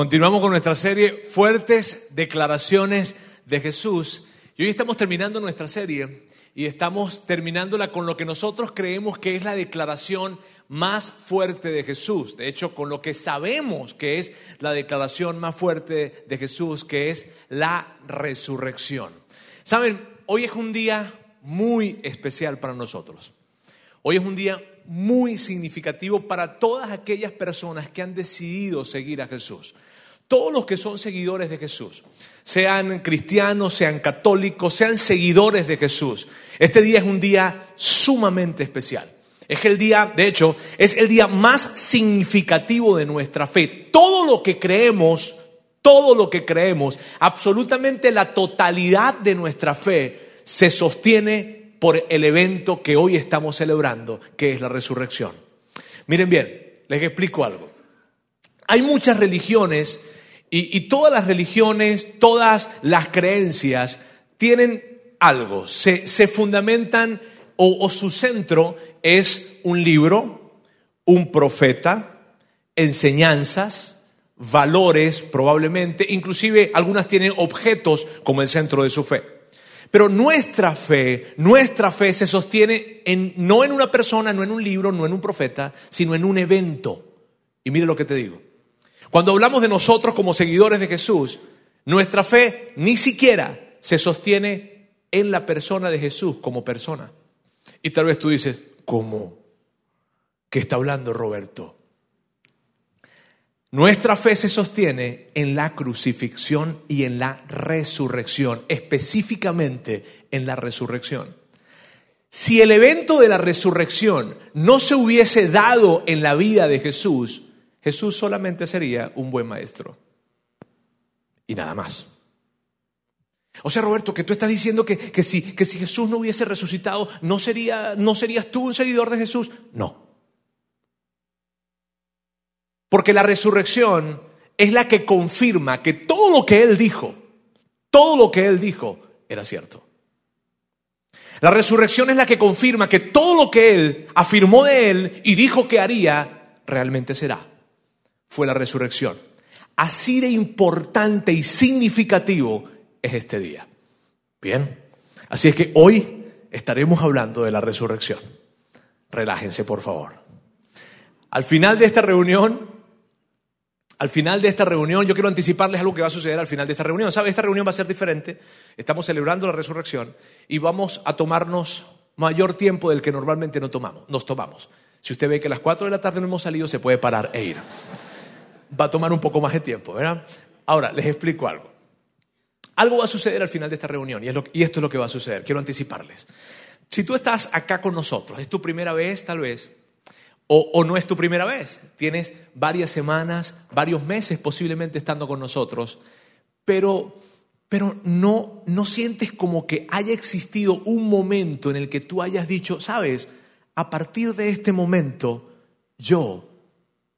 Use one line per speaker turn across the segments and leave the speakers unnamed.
Continuamos con nuestra serie Fuertes Declaraciones de Jesús. Y hoy estamos terminando nuestra serie y estamos terminándola con lo que nosotros creemos que es la declaración más fuerte de Jesús. De hecho, con lo que sabemos que es la declaración más fuerte de Jesús, que es la resurrección. Saben, hoy es un día muy especial para nosotros. Hoy es un día muy significativo para todas aquellas personas que han decidido seguir a Jesús. Todos los que son seguidores de Jesús, sean cristianos, sean católicos, sean seguidores de Jesús. Este día es un día sumamente especial. Es el día, de hecho, es el día más significativo de nuestra fe. Todo lo que creemos, todo lo que creemos, absolutamente la totalidad de nuestra fe se sostiene por el evento que hoy estamos celebrando, que es la resurrección. Miren bien, les explico algo. Hay muchas religiones y, todas las religiones, todas las creencias tienen algo, se, fundamentan o, o su centro es un libro, un profeta, enseñanzas, valores probablemente, inclusive algunas tienen objetos como el centro de su fe. Pero nuestra fe, nuestra fe se sostiene en, no en una persona, no en un libro, no en un profeta, sino en un evento. Y mire lo que te digo. Cuando hablamos de nosotros como seguidores de Jesús, nuestra fe ni siquiera se sostiene en la persona de Jesús como persona. Y tal vez tú dices, ¿cómo? ¿Qué está hablando Roberto? Nuestra fe se sostiene en la crucifixión y en la resurrección, específicamente en la resurrección. Si el evento de la resurrección no se hubiese dado en la vida de Jesús, Jesús solamente sería un buen maestro. Y nada más. O sea, Roberto, que tú estás diciendo que, si, que si Jesús no hubiese resucitado, ¿no, sería, ¿no serías tú un seguidor de Jesús? No. Porque la resurrección es la que confirma que todo lo que Él dijo, todo lo que Él dijo era cierto. La resurrección es la que confirma que todo lo que Él afirmó de Él y dijo que haría, realmente será. Fue la resurrección. Así de importante y significativo es este día. Bien, así es que hoy estaremos hablando de la resurrección. Relájense, por favor. Al final de esta reunión al final de esta reunión, yo quiero anticiparles algo que va a suceder al final de esta reunión. ¿Sabe? Esta reunión va a ser diferente. Estamos celebrando la resurrección y vamos a tomarnos mayor tiempo del que normalmente nos tomamos. Nos tomamos. Si usted ve que a las 4 de la tarde no hemos salido, se puede parar e ir. Va a tomar un poco más de tiempo, ¿verdad? Ahora, les explico algo. Algo va a suceder al final de esta reunión y, esto es lo que va a suceder. Quiero anticiparles. Si tú estás acá con nosotros, es tu primera vez tal vez, o, no es tu primera vez, tienes varias semanas, varios meses posiblemente estando con nosotros, pero, pero no, no sientes como que haya existido un momento en el que tú hayas dicho, sabes, a partir de este momento yo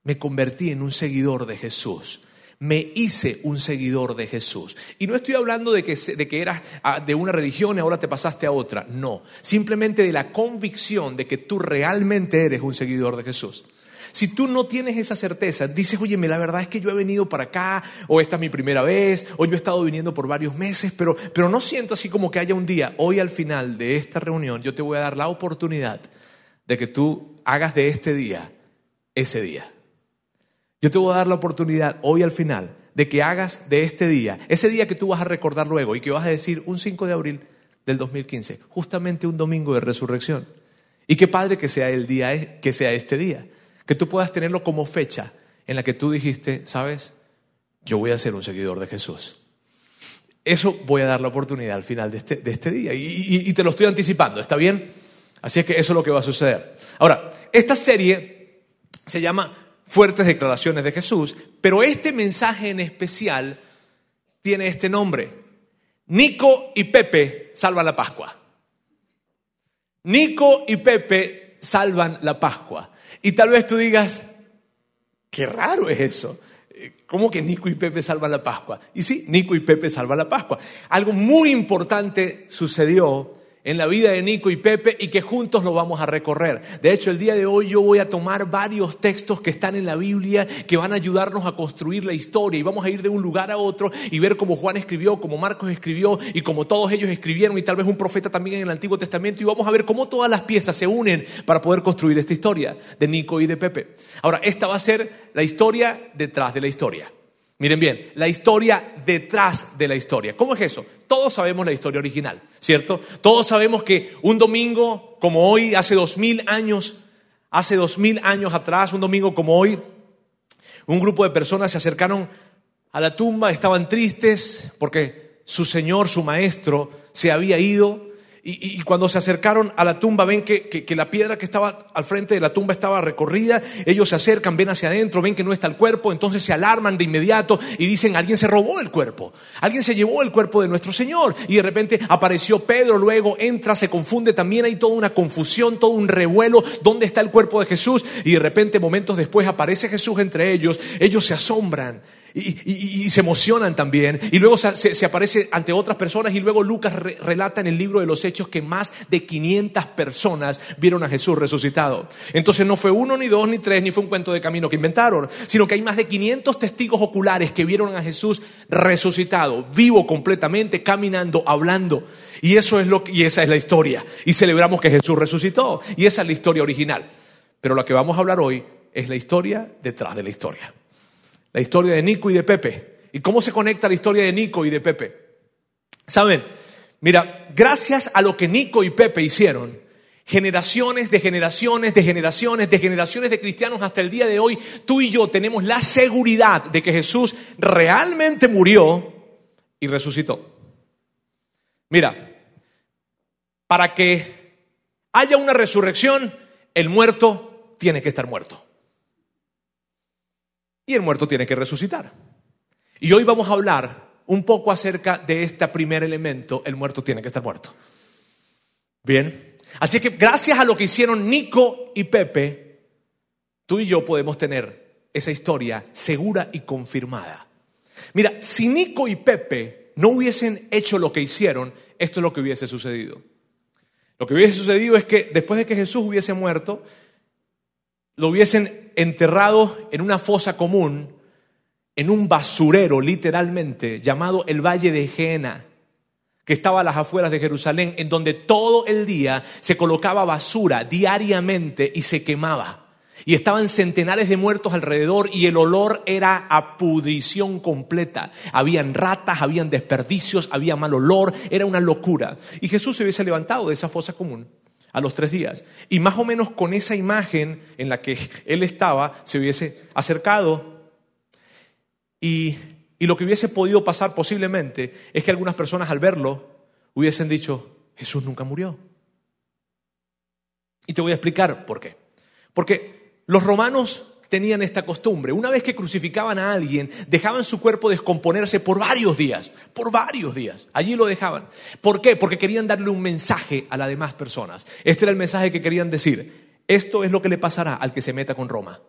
me convertí en un seguidor de Jesús me hice un seguidor de Jesús. Y no estoy hablando de que, de que eras ah, de una religión y ahora te pasaste a otra, no, simplemente de la convicción de que tú realmente eres un seguidor de Jesús. Si tú no tienes esa certeza, dices, oye, la verdad es que yo he venido para acá, o esta es mi primera vez, o yo he estado viniendo por varios meses, pero, pero no siento así como que haya un día, hoy al final de esta reunión, yo te voy a dar la oportunidad de que tú hagas de este día ese día. Yo te voy a dar la oportunidad hoy al final de que hagas de este día, ese día que tú vas a recordar luego y que vas a decir un 5 de abril del 2015, justamente un domingo de resurrección. Y qué padre que sea el día, que sea este día, que tú puedas tenerlo como fecha en la que tú dijiste, sabes, yo voy a ser un seguidor de Jesús. Eso voy a dar la oportunidad al final de este, de este día y, y te lo estoy anticipando, ¿está bien? Así es que eso es lo que va a suceder. Ahora, esta serie se llama fuertes declaraciones de Jesús, pero este mensaje en especial tiene este nombre. Nico y Pepe salvan la Pascua. Nico y Pepe salvan la Pascua. Y tal vez tú digas, qué raro es eso. ¿Cómo que Nico y Pepe salvan la Pascua? Y sí, Nico y Pepe salvan la Pascua. Algo muy importante sucedió en la vida de Nico y Pepe y que juntos lo vamos a recorrer. De hecho, el día de hoy yo voy a tomar varios textos que están en la Biblia que van a ayudarnos a construir la historia y vamos a ir de un lugar a otro y ver cómo Juan escribió, cómo Marcos escribió y cómo todos ellos escribieron y tal vez un profeta también en el Antiguo Testamento y vamos a ver cómo todas las piezas se unen para poder construir esta historia de Nico y de Pepe. Ahora, esta va a ser la historia detrás de la historia. Miren bien, la historia detrás de la historia. ¿Cómo es eso? Todos sabemos la historia original, ¿cierto? Todos sabemos que un domingo como hoy, hace dos mil años, hace dos mil años atrás, un domingo como hoy, un grupo de personas se acercaron a la tumba, estaban tristes porque su señor, su maestro, se había ido y, cuando se acercaron a la tumba, ven que, que, la piedra que estaba al frente de la tumba estaba recorrida. Ellos se acercan, ven hacia adentro, ven que no está el cuerpo. Entonces se alarman de inmediato y dicen: Alguien se robó el cuerpo. Alguien se llevó el cuerpo de nuestro Señor. Y de repente apareció Pedro, luego entra, se confunde. También hay toda una confusión, todo un revuelo. ¿Dónde está el cuerpo de Jesús? Y de repente, momentos después, aparece Jesús entre ellos. Ellos se asombran y, se emocionan también. Y luego se, aparece ante otras personas y luego Lucas relata en el libro de los Hechos que más de 500 personas vieron a Jesús resucitado. Entonces no fue uno, ni dos, ni tres, ni fue un cuento de camino que inventaron, sino que hay más de 500 testigos oculares que vieron a Jesús resucitado, vivo completamente, caminando, hablando. Y eso es lo y esa es la historia. Y celebramos que Jesús resucitó. Y esa es la historia original. Pero lo que vamos a hablar hoy es la historia detrás de la historia la historia de Nico y de Pepe. ¿Y cómo se conecta la historia de Nico y de Pepe? Saben, mira, gracias a lo que Nico y Pepe hicieron, generaciones de generaciones de generaciones de generaciones de cristianos hasta el día de hoy, tú y yo tenemos la seguridad de que Jesús realmente murió y resucitó. Mira, para que haya una resurrección, el muerto tiene que estar muerto y el muerto tiene que resucitar. Y hoy vamos a hablar un poco acerca de este primer elemento, el muerto tiene que estar muerto. Bien, así que gracias a lo que hicieron Nico y Pepe, tú y yo podemos tener esa historia segura y confirmada. Mira, si Nico y Pepe no hubiesen hecho lo que hicieron, esto es lo que hubiese sucedido. Lo que hubiese sucedido es que después de que Jesús hubiese muerto, lo hubiesen enterrado en una fosa común, en un basurero literalmente, llamado el Valle de Jena, que estaba a las afueras de Jerusalén, en donde todo el día se colocaba basura diariamente y se quemaba. Y estaban centenares de muertos alrededor y el olor era a pudrición completa. Habían ratas, habían desperdicios, había mal olor, era una locura. Y Jesús se hubiese levantado de esa fosa común a los tres días. Y más o menos con esa imagen en la que él estaba, se hubiese acercado y, y lo que hubiese podido pasar posiblemente es que algunas personas al verlo hubiesen dicho, Jesús nunca murió. Y te voy a explicar por qué. Porque los romanos tenían esta costumbre. Una vez que crucificaban a alguien, dejaban su cuerpo descomponerse por varios días, por varios días. Allí lo dejaban. ¿Por qué? Porque querían darle un mensaje a las demás personas. Este era el mensaje que querían decir. Esto es lo que le pasará al que se meta con Roma.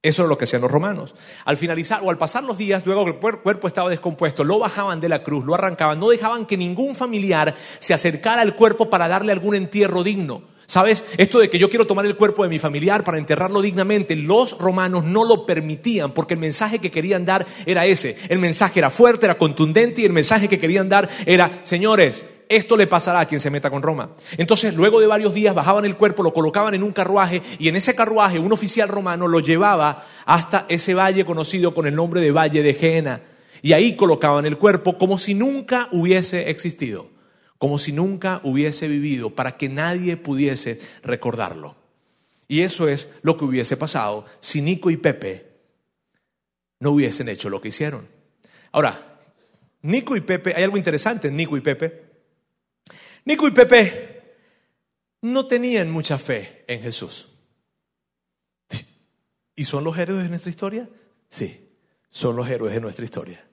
Eso es lo que hacían los romanos. Al finalizar o al pasar los días, luego que el cuerpo estaba descompuesto, lo bajaban de la cruz, lo arrancaban, no dejaban que ningún familiar se acercara al cuerpo para darle algún entierro digno. ¿Sabes? Esto de que yo quiero tomar el cuerpo de mi familiar para enterrarlo dignamente, los romanos no lo permitían porque el mensaje que querían dar era ese. El mensaje era fuerte, era contundente y el mensaje que querían dar era, señores, esto le pasará a quien se meta con Roma. Entonces, luego de varios días bajaban el cuerpo, lo colocaban en un carruaje y en ese carruaje un oficial romano lo llevaba hasta ese valle conocido con el nombre de Valle de Jena. Y ahí colocaban el cuerpo como si nunca hubiese existido como si nunca hubiese vivido, para que nadie pudiese recordarlo. Y eso es lo que hubiese pasado si Nico y Pepe no hubiesen hecho lo que hicieron. Ahora, Nico y Pepe, hay algo interesante en Nico y Pepe. Nico y Pepe no tenían mucha fe en Jesús. ¿Y son los héroes de nuestra historia? Sí, son los héroes de nuestra historia.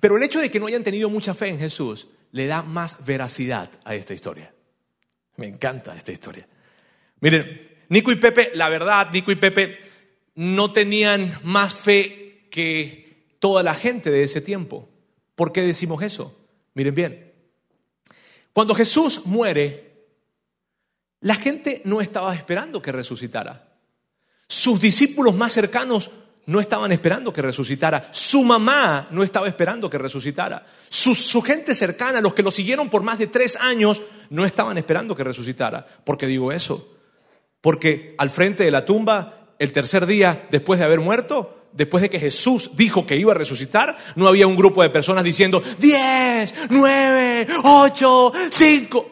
Pero el hecho de que no hayan tenido mucha fe en Jesús le da más veracidad a esta historia. Me encanta esta historia. Miren, Nico y Pepe, la verdad, Nico y Pepe no tenían más fe que toda la gente de ese tiempo. ¿Por qué decimos eso? Miren bien, Cuando Jesús muere, la gente no estaba esperando que resucitara. Sus discípulos más cercanos no estaban esperando que resucitara. Su mamá no estaba esperando que resucitara. Su, gente cercana, los que lo siguieron por más de tres años, no estaban esperando que resucitara. ¿Por qué digo eso? Porque al frente de la tumba, el tercer día después de haber muerto, después de que Jesús dijo que iba a resucitar, no había un grupo de personas diciendo, diez, nueve, ocho, cinco.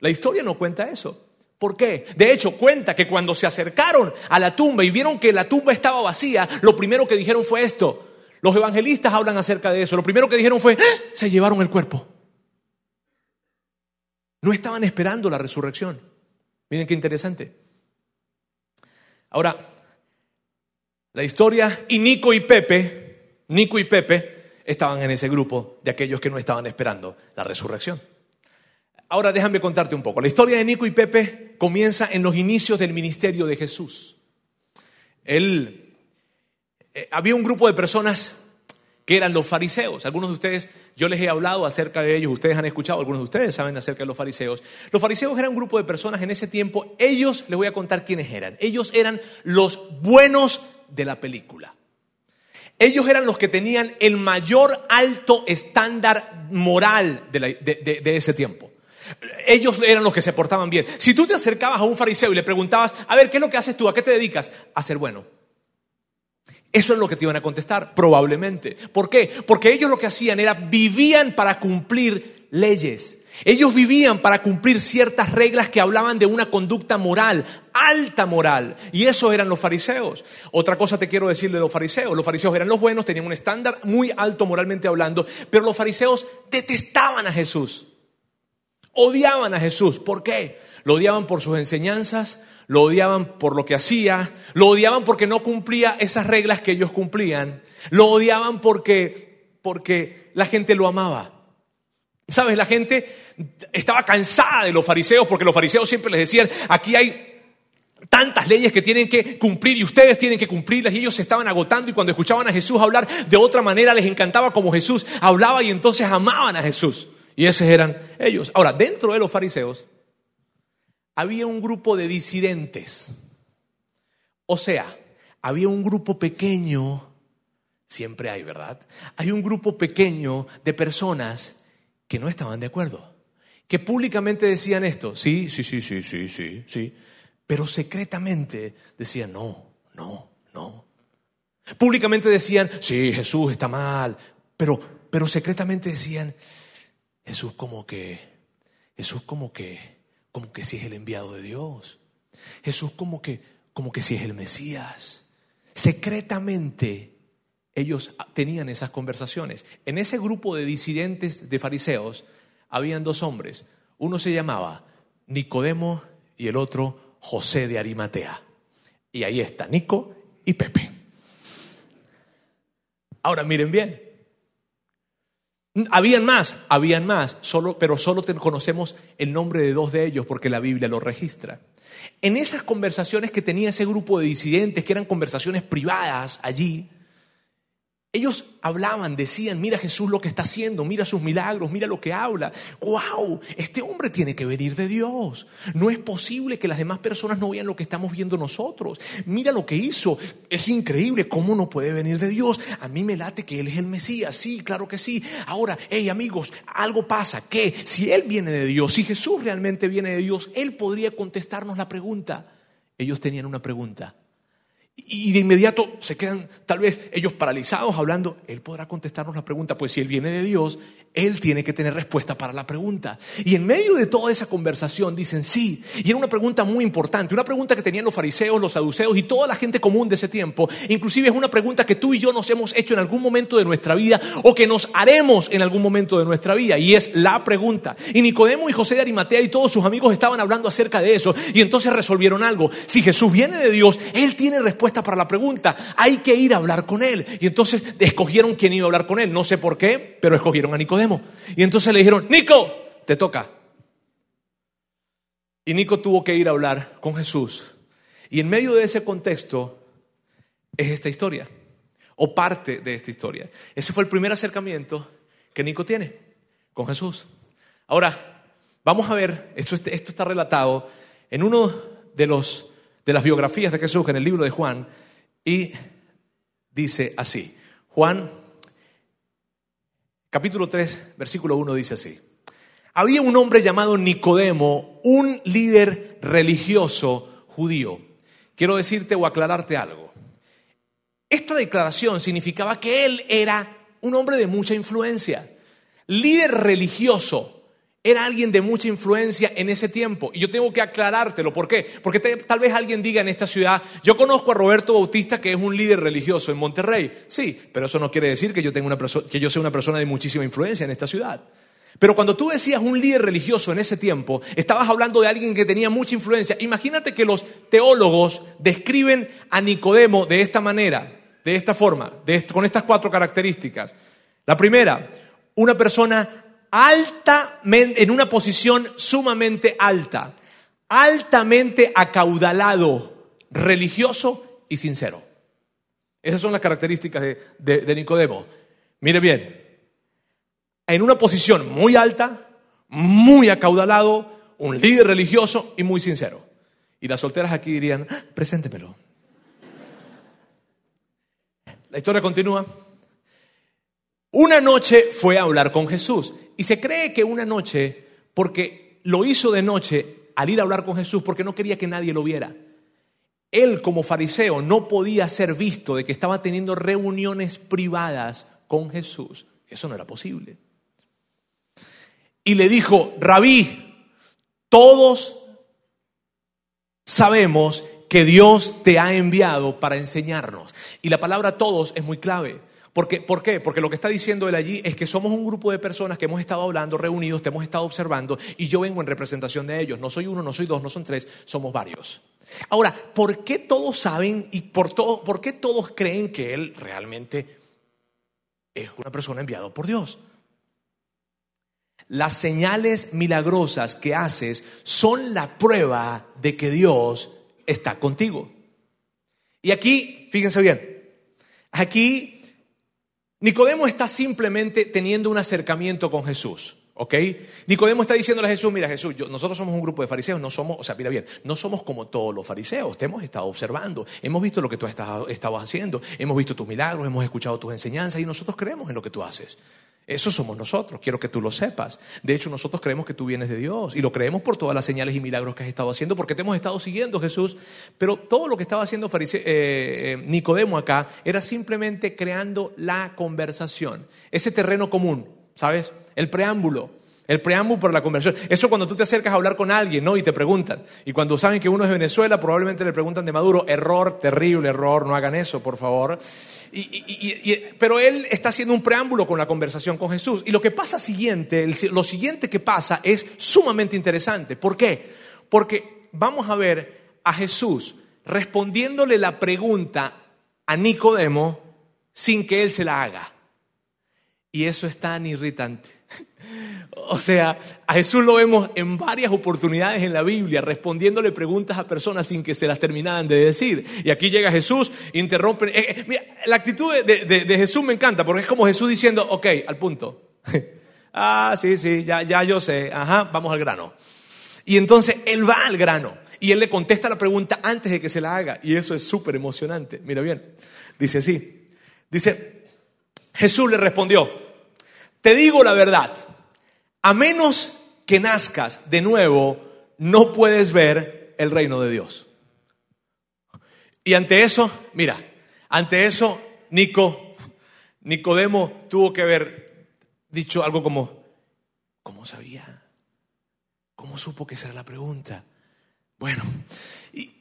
La historia no cuenta eso. ¿Por qué? De hecho, cuenta que cuando se acercaron a la tumba y vieron que la tumba estaba vacía, lo primero que dijeron fue esto. Los evangelistas hablan acerca de eso. Lo primero que dijeron fue, ¡Ah! se llevaron el cuerpo. No estaban esperando la resurrección. Miren qué interesante. Ahora, la historia y Nico y Pepe, Nico y Pepe estaban en ese grupo de aquellos que no estaban esperando la resurrección. Ahora déjame contarte un poco. La historia de Nico y Pepe comienza en los inicios del ministerio de Jesús. Él, eh, había un grupo de personas que eran los fariseos. Algunos de ustedes, yo les he hablado acerca de ellos, ustedes han escuchado, algunos de ustedes saben acerca de los fariseos. Los fariseos eran un grupo de personas en ese tiempo, ellos, les voy a contar quiénes eran. Ellos eran los buenos de la película. Ellos eran los que tenían el mayor alto estándar moral de, de ese tiempo. Ellos eran los que se portaban bien. Si tú te acercabas a un fariseo y le preguntabas, a ver, ¿qué es lo que haces tú? ¿A qué te dedicas? A ser bueno. Eso es lo que te iban a contestar, probablemente. ¿Por qué? Porque ellos lo que hacían era vivían para cumplir leyes. Ellos vivían para cumplir ciertas reglas que hablaban de una conducta moral, alta moral. Y eso eran los fariseos. Otra cosa te quiero decir de los fariseos. Los fariseos eran los buenos, tenían un estándar muy alto moralmente hablando, pero los fariseos detestaban a Jesús. Odiaban a Jesús. ¿Por qué? Lo odiaban por sus enseñanzas, lo odiaban por lo que hacía, lo odiaban porque no cumplía esas reglas que ellos cumplían, lo odiaban porque, porque la gente lo amaba. ¿Sabes? La gente estaba cansada de los fariseos porque los fariseos siempre les decían, aquí hay tantas leyes que tienen que cumplir y ustedes tienen que cumplirlas y ellos se estaban agotando y cuando escuchaban a Jesús hablar de otra manera les encantaba como Jesús hablaba y entonces amaban a Jesús. Y esos eran ellos. Ahora, dentro de los fariseos había un grupo de disidentes. O sea, había un grupo pequeño, siempre hay, ¿verdad? Hay un grupo pequeño de personas que no estaban de acuerdo, que públicamente decían esto, sí, sí, sí, sí, sí, sí, sí, pero secretamente decían, no, no, no. Públicamente decían, sí, Jesús está mal, pero, pero secretamente decían, Jesús como que, Jesús como que, como que si es el enviado de Dios. Jesús como que, como que si es el Mesías. Secretamente ellos tenían esas conversaciones. En ese grupo de disidentes de fariseos habían dos hombres. Uno se llamaba Nicodemo y el otro José de Arimatea. Y ahí está Nico y Pepe. Ahora miren bien, habían más, habían más, solo, pero solo conocemos el nombre de dos de ellos porque la Biblia lo registra. En esas conversaciones que tenía ese grupo de disidentes, que eran conversaciones privadas allí, ellos hablaban, decían, mira Jesús lo que está haciendo, mira sus milagros, mira lo que habla. ¡Wow! Este hombre tiene que venir de Dios. No es posible que las demás personas no vean lo que estamos viendo nosotros. Mira lo que hizo. Es increíble cómo no puede venir de Dios. A mí me late que Él es el Mesías. Sí, claro que sí. Ahora, hey amigos, algo pasa. Que si Él viene de Dios, si Jesús realmente viene de Dios, Él podría contestarnos la pregunta. Ellos tenían una pregunta. Y de inmediato se quedan tal vez ellos paralizados hablando. Él podrá contestarnos la pregunta, pues si Él viene de Dios, Él tiene que tener respuesta para la pregunta. Y en medio de toda esa conversación dicen sí. Y era una pregunta muy importante, una pregunta que tenían los fariseos, los saduceos y toda la gente común de ese tiempo. Inclusive es una pregunta que tú y yo nos hemos hecho en algún momento de nuestra vida o que nos haremos en algún momento de nuestra vida. Y es la pregunta. Y Nicodemo y José de Arimatea y todos sus amigos estaban hablando acerca de eso. Y entonces resolvieron algo. Si Jesús viene de Dios, Él tiene respuesta para la pregunta. Hay que ir a hablar con Él. Y entonces escogieron quién iba a hablar con Él. No sé por qué, pero escogieron a Nicodemo. Y entonces le dijeron, Nico, te toca. Y Nico tuvo que ir a hablar con Jesús. Y en medio de ese contexto es esta historia, o parte de esta historia. Ese fue el primer acercamiento que Nico tiene con Jesús. Ahora, vamos a ver, esto, esto está relatado en uno de, los, de las biografías de Jesús, en el libro de Juan, y dice así. Juan, capítulo 3, versículo 1 dice así. Había un hombre llamado Nicodemo, un líder religioso judío. Quiero decirte o aclararte algo. Esta declaración significaba que él era un hombre de mucha influencia. Líder religioso era alguien de mucha influencia en ese tiempo. Y yo tengo que aclarártelo. ¿Por qué? Porque tal vez alguien diga en esta ciudad, yo conozco a Roberto Bautista que es un líder religioso en Monterrey. Sí, pero eso no quiere decir que yo, tenga una que yo sea una persona de muchísima influencia en esta ciudad. Pero cuando tú decías un líder religioso en ese tiempo, estabas hablando de alguien que tenía mucha influencia. Imagínate que los teólogos describen a Nicodemo de esta manera, de esta forma, con estas cuatro características. La primera, una persona altamente, en una posición sumamente alta, altamente acaudalado, religioso y sincero. Esas son las características de, Nicodemo. Mire bien, en una posición muy alta, muy acaudalado, un líder religioso y muy sincero. Y las solteras aquí dirían, ah, preséntemelo. La historia continúa. Una noche fue a hablar con Jesús. Y se cree que una noche, porque lo hizo de noche al ir a hablar con Jesús, porque no quería que nadie lo viera. Él como fariseo no podía ser visto de que estaba teniendo reuniones privadas con Jesús. Eso no era posible. Y le dijo, rabí, todos sabemos que Dios te ha enviado para enseñarnos. Y la palabra todos es muy clave. Porque, ¿Por qué? Porque lo que está diciendo él allí es que somos un grupo de personas que hemos estado hablando, reunidos, te hemos estado observando y yo vengo en representación de ellos. No soy uno, no soy dos, no son tres, somos varios. Ahora, ¿por qué todos saben y por, todo, por qué todos creen que él realmente es una persona enviada por Dios? Las señales milagrosas que haces son la prueba de que Dios está contigo. Y aquí, fíjense bien, aquí Nicodemo está simplemente teniendo un acercamiento con Jesús. ¿Ok? Nicodemo está diciéndole a Jesús, mira Jesús, nosotros somos un grupo de fariseos, no somos, o sea, mira bien, no somos como todos los fariseos, te hemos estado observando, hemos visto lo que tú estabas haciendo, hemos visto tus milagros, hemos escuchado tus enseñanzas y nosotros creemos en lo que tú haces. Eso somos nosotros, quiero que tú lo sepas. De hecho, nosotros creemos que tú vienes de Dios y lo creemos por todas las señales y milagros que has estado haciendo, porque te hemos estado siguiendo, Jesús. Pero todo lo que estaba haciendo eh, eh, Nicodemo acá era simplemente creando la conversación, ese terreno común, ¿sabes? El preámbulo. El preámbulo para la conversación. Eso cuando tú te acercas a hablar con alguien, ¿no? Y te preguntan. Y cuando saben que uno es de Venezuela, probablemente le preguntan de Maduro. Error, terrible error, no hagan eso, por favor. pero él está haciendo un preámbulo con la conversación con Jesús. Y lo que pasa siguiente, lo siguiente que pasa es sumamente interesante. ¿Por qué? Porque vamos a ver a Jesús respondiéndole la pregunta a Nicodemo sin que él se la haga. Y eso es tan irritante. O sea, a Jesús lo vemos en varias oportunidades en la Biblia respondiéndole preguntas a personas sin que se las terminaran de decir. Y aquí llega Jesús, interrumpe. Eh, eh, mira, la actitud de, Jesús me encanta porque es como Jesús diciendo, ok, al punto. ah, sí, sí, ya, ya yo sé. Ajá, vamos al grano. Y entonces él va al grano y él le contesta la pregunta antes de que se la haga. Y eso es súper emocionante. Mira bien. Dice así. Dice, Jesús le respondió, te digo la verdad a menos que nazcas de nuevo, no puedes ver el reino de Dios. Y ante eso, mira, ante eso, Nico, Nicodemo tuvo que haber dicho algo como, ¿cómo sabía? ¿Cómo supo que esa era la pregunta? Bueno, y,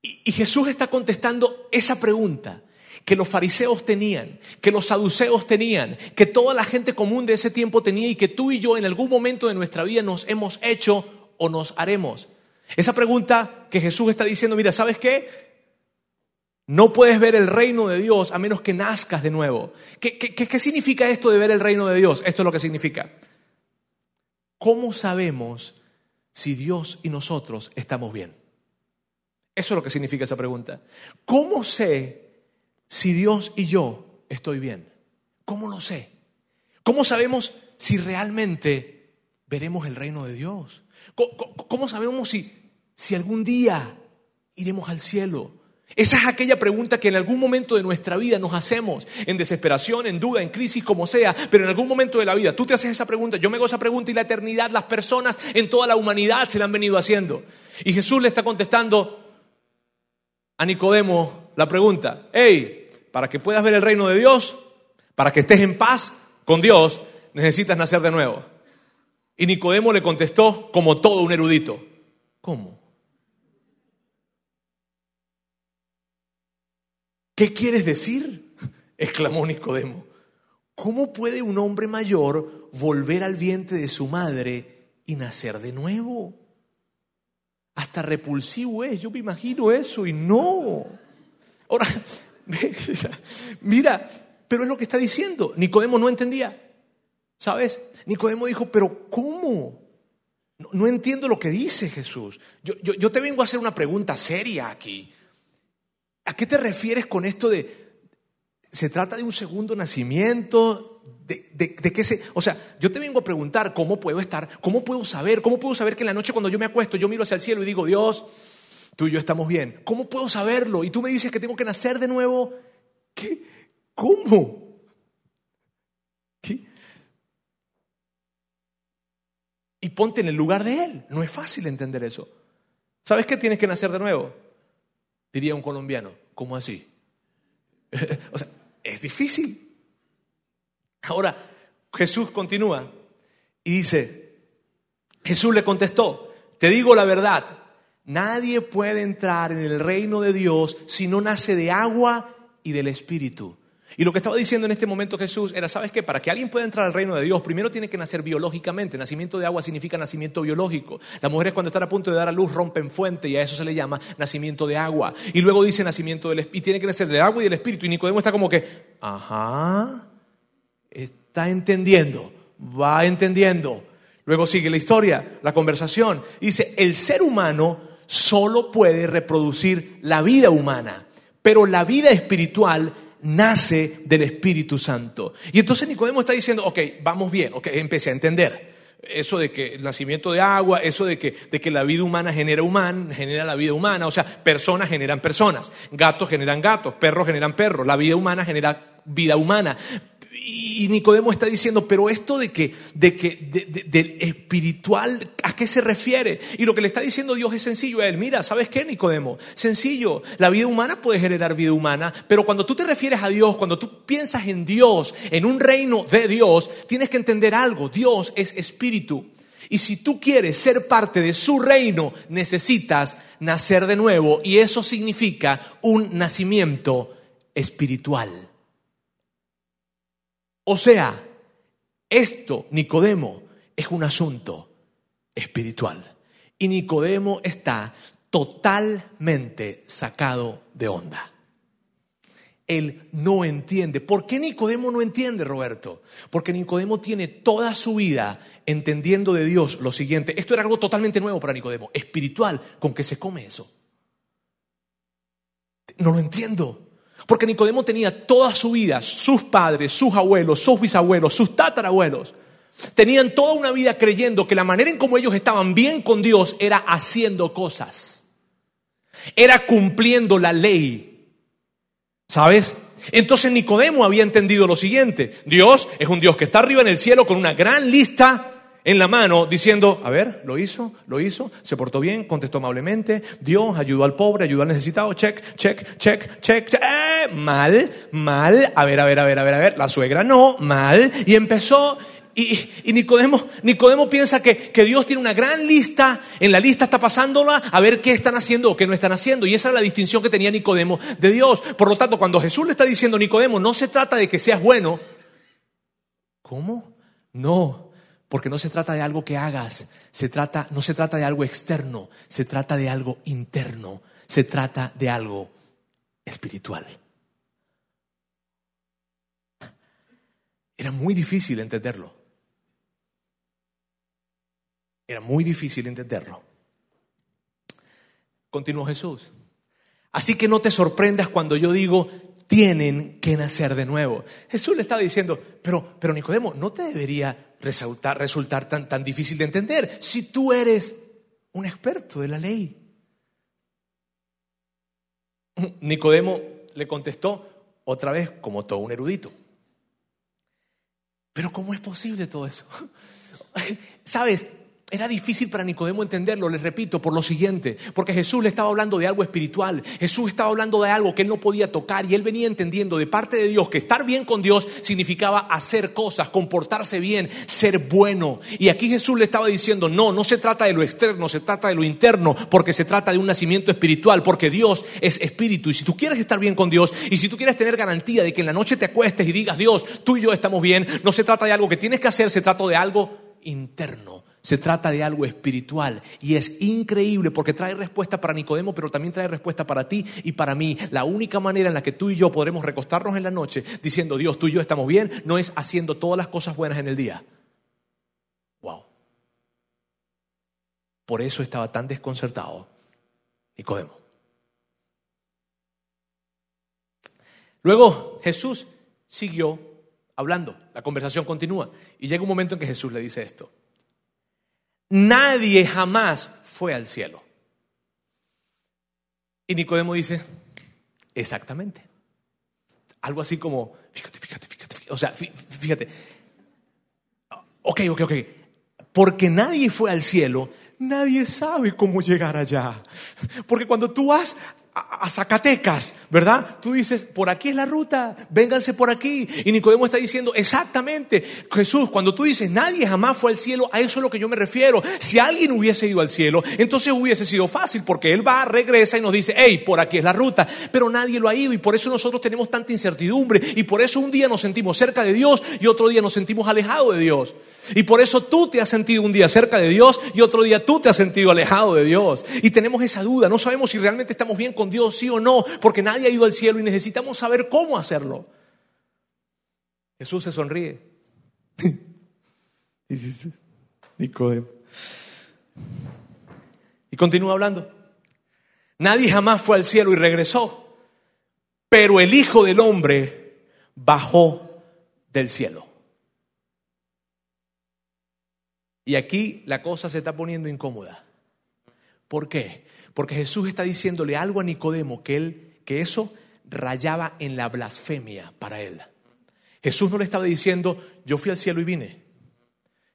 y Jesús está contestando esa pregunta que los fariseos tenían, que los saduceos tenían, que toda la gente común de ese tiempo tenía y que tú y yo en algún momento de nuestra vida nos hemos hecho o nos haremos. Esa pregunta que Jesús está diciendo, mira, ¿sabes qué? No puedes ver el reino de Dios a menos que nazcas de nuevo. ¿Qué, qué, significa esto de ver el reino de Dios? Esto es lo que significa. ¿Cómo sabemos si Dios y nosotros estamos bien? Eso es lo que significa esa pregunta. ¿Cómo sé si Dios y yo estoy bien? ¿Cómo lo sé? ¿Cómo sabemos si realmente veremos el reino de Dios? ¿Cómo, sabemos si, si algún día iremos al cielo? Esa es aquella pregunta que en algún momento de nuestra vida nos hacemos, en desesperación, en duda, en crisis, como sea, pero en algún momento de la vida tú te haces esa pregunta, yo me hago esa pregunta y la eternidad, las personas en toda la humanidad se la han venido haciendo. Y Jesús le está contestando a Nicodemo la pregunta, hey, para que puedas ver el reino de Dios, para que estés en paz con Dios, necesitas nacer de nuevo. Y Nicodemo le contestó como todo un erudito, ¿cómo? ¿Qué quieres decir? exclamó Nicodemo. ¿Cómo puede un hombre mayor volver al vientre de su madre y nacer de nuevo? Hasta repulsivo es, yo me imagino eso y no. Ahora, mira, pero es lo que está diciendo. Nicodemo no entendía. ¿Sabes? Nicodemo dijo, pero ¿cómo? No, entiendo lo que dice Jesús. Yo, yo te vengo a hacer una pregunta seria aquí. ¿A qué te refieres con esto de, se trata de un segundo nacimiento? De, de, qué se, o sea, yo te vengo a preguntar cómo puedo estar, cómo puedo saber, cómo puedo saber que en la noche cuando yo me acuesto, yo miro hacia el cielo y digo, Dios, tú y yo estamos bien. ¿Cómo puedo saberlo? Y tú me dices que tengo que nacer de nuevo. ¿Qué? ¿Cómo? ¿Qué? Y ponte en el lugar de Él. No es fácil entender eso. ¿Sabes qué tienes que nacer de nuevo? diría un colombiano. ¿Cómo así? o sea, es difícil. Ahora, Jesús continúa y dice, Jesús le contestó, te digo la verdad, nadie puede entrar en el reino de Dios si no nace de agua y del Espíritu. Y lo que estaba diciendo en este momento Jesús era, ¿sabes qué? Para que alguien pueda entrar al reino de Dios, primero tiene que nacer biológicamente. Nacimiento de agua significa nacimiento biológico. Las mujeres cuando están a punto de dar a luz rompen fuente y a eso se le llama nacimiento de agua. Y luego dice nacimiento del Espíritu. Y tiene que nacer del agua y del Espíritu. Y Nicodemo está como que, ajá, está entendiendo, va entendiendo. Luego sigue la historia, la conversación. Dice, el ser humano solo puede reproducir la vida humana, pero la vida espiritual nace del Espíritu Santo. Y entonces Nicodemo está diciendo, ok, vamos bien, ok, empecé a entender. Eso de que el nacimiento de agua, eso de que, de que la vida humana genera humana, genera la vida humana, o sea, personas generan personas, gatos generan gatos, perros generan perros, la vida humana genera vida humana y Nicodemo está diciendo, pero esto de que, de que, del espiritual, ¿a qué se refiere? Y lo que le está diciendo Dios es sencillo a él. Mira, ¿sabes qué, Nicodemo? Sencillo, la vida humana puede generar vida humana, pero cuando tú te refieres a Dios, cuando tú piensas en Dios, en un reino de Dios, tienes que entender algo. Dios es espíritu. Y si tú quieres ser parte de su reino, necesitas nacer de nuevo. Y eso significa un nacimiento espiritual. O sea, esto, Nicodemo, es un asunto espiritual. Y Nicodemo está totalmente sacado de onda. Él no entiende. ¿Por qué Nicodemo no entiende, Roberto? Porque Nicodemo tiene toda su vida entendiendo de Dios lo siguiente. Esto era algo totalmente nuevo para Nicodemo, espiritual, con que se come eso. No lo entiendo. Porque Nicodemo tenía toda su vida, sus padres, sus abuelos, sus bisabuelos, sus tatarabuelos, tenían toda una vida creyendo que la manera en cómo ellos estaban bien con Dios era haciendo cosas, era cumpliendo la ley. ¿Sabes? Entonces Nicodemo había entendido lo siguiente, Dios es un Dios que está arriba en el cielo con una gran lista en la mano diciendo, a ver, lo hizo, lo hizo, se portó bien, contestó amablemente, Dios ayudó al pobre, ayudó al necesitado, check, check, check, check, eh, mal, mal, a ver, a ver, a ver, a ver, a ver, la suegra no, mal, y empezó y, y, Nicodemo, Nicodemo piensa que, que, Dios tiene una gran lista, en la lista está pasándola a ver qué están haciendo o qué no están haciendo. Y esa es la distinción que tenía Nicodemo de Dios. Por lo tanto, cuando Jesús le está diciendo, Nicodemo, no se trata de que seas bueno. ¿Cómo? No, porque no se trata de algo que hagas, se trata, no se trata de algo externo, se trata de algo interno, se trata de algo espiritual. Era muy difícil entenderlo. Era muy difícil entenderlo. Continuó Jesús. Así que no te sorprendas cuando yo digo, tienen que nacer de nuevo. Jesús le estaba diciendo, pero, pero Nicodemo, no te debería resultar, tan, tan difícil de entender si tú eres un experto de la ley. Nicodemo le contestó otra vez como todo un erudito. Pero ¿cómo es posible todo eso? ¿Sabes? Era difícil para Nicodemo entenderlo, les repito, por lo siguiente, porque Jesús le estaba hablando de algo espiritual, Jesús estaba hablando de algo que él no podía tocar y él venía entendiendo de parte de Dios que estar bien con Dios significaba hacer cosas, comportarse bien, ser bueno. Y aquí Jesús le estaba diciendo, no, no se trata de lo externo, se trata de lo interno, porque se trata de un nacimiento espiritual, porque Dios es espíritu. Y si tú quieres estar bien con Dios y si tú quieres tener garantía de que en la noche te acuestes y digas, Dios, tú y yo estamos bien, no se trata de algo que tienes que hacer, se trata de algo interno. Se trata de algo espiritual y es increíble porque trae respuesta para Nicodemo, pero también trae respuesta para ti y para mí. La única manera en la que tú y yo podremos recostarnos en la noche diciendo, Dios, tú y yo estamos bien, no es haciendo todas las cosas buenas en el día. Wow. Por eso estaba tan desconcertado Nicodemo. Luego Jesús siguió hablando, la conversación continúa y llega un momento en que Jesús le dice esto nadie jamás fue al cielo. Y Nicodemo dice, exactamente. Algo así como, fíjate, fíjate, fíjate, fíjate. o sea, fíjate. Ok, ok, ok. Porque nadie fue al cielo, nadie sabe cómo llegar allá. Porque cuando tú vas a Zacatecas, ¿verdad? Tú dices, por aquí es la ruta, vénganse por aquí. Y Nicodemo está diciendo, exactamente, Jesús, cuando tú dices, nadie jamás fue al cielo, a eso es lo que yo me refiero. Si alguien hubiese ido al cielo, entonces hubiese sido fácil, porque Él va, regresa y nos dice, hey, por aquí es la ruta. Pero nadie lo ha ido y por eso nosotros tenemos tanta incertidumbre y por eso un día nos sentimos cerca de Dios y otro día nos sentimos alejados de Dios. Y por eso tú te has sentido un día cerca de Dios y otro día tú te has sentido alejado de Dios. Y tenemos esa duda, no sabemos si realmente estamos bien con Dios, sí o no, porque nadie ha ido al cielo y necesitamos saber cómo hacerlo. Jesús se sonríe. Y continúa hablando. Nadie jamás fue al cielo y regresó, pero el Hijo del Hombre bajó del cielo. Y aquí la cosa se está poniendo incómoda. ¿Por qué? Porque Jesús está diciéndole algo a Nicodemo que él que eso rayaba en la blasfemia para él. Jesús no le estaba diciendo, "Yo fui al cielo y vine."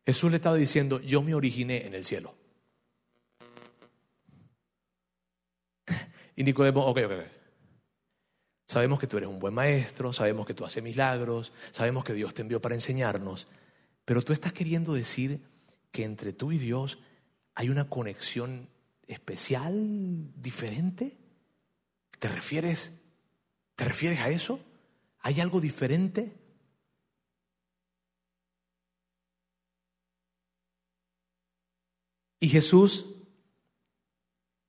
Jesús le estaba diciendo, "Yo me originé en el cielo." Y Nicodemo, ok, ok, ok. Sabemos que tú eres un buen maestro, sabemos que tú haces milagros, sabemos que Dios te envió para enseñarnos, pero tú estás queriendo decir que entre tú y Dios hay una conexión especial, diferente? ¿Te refieres, ¿Te refieres a eso? ¿Hay algo diferente? Y Jesús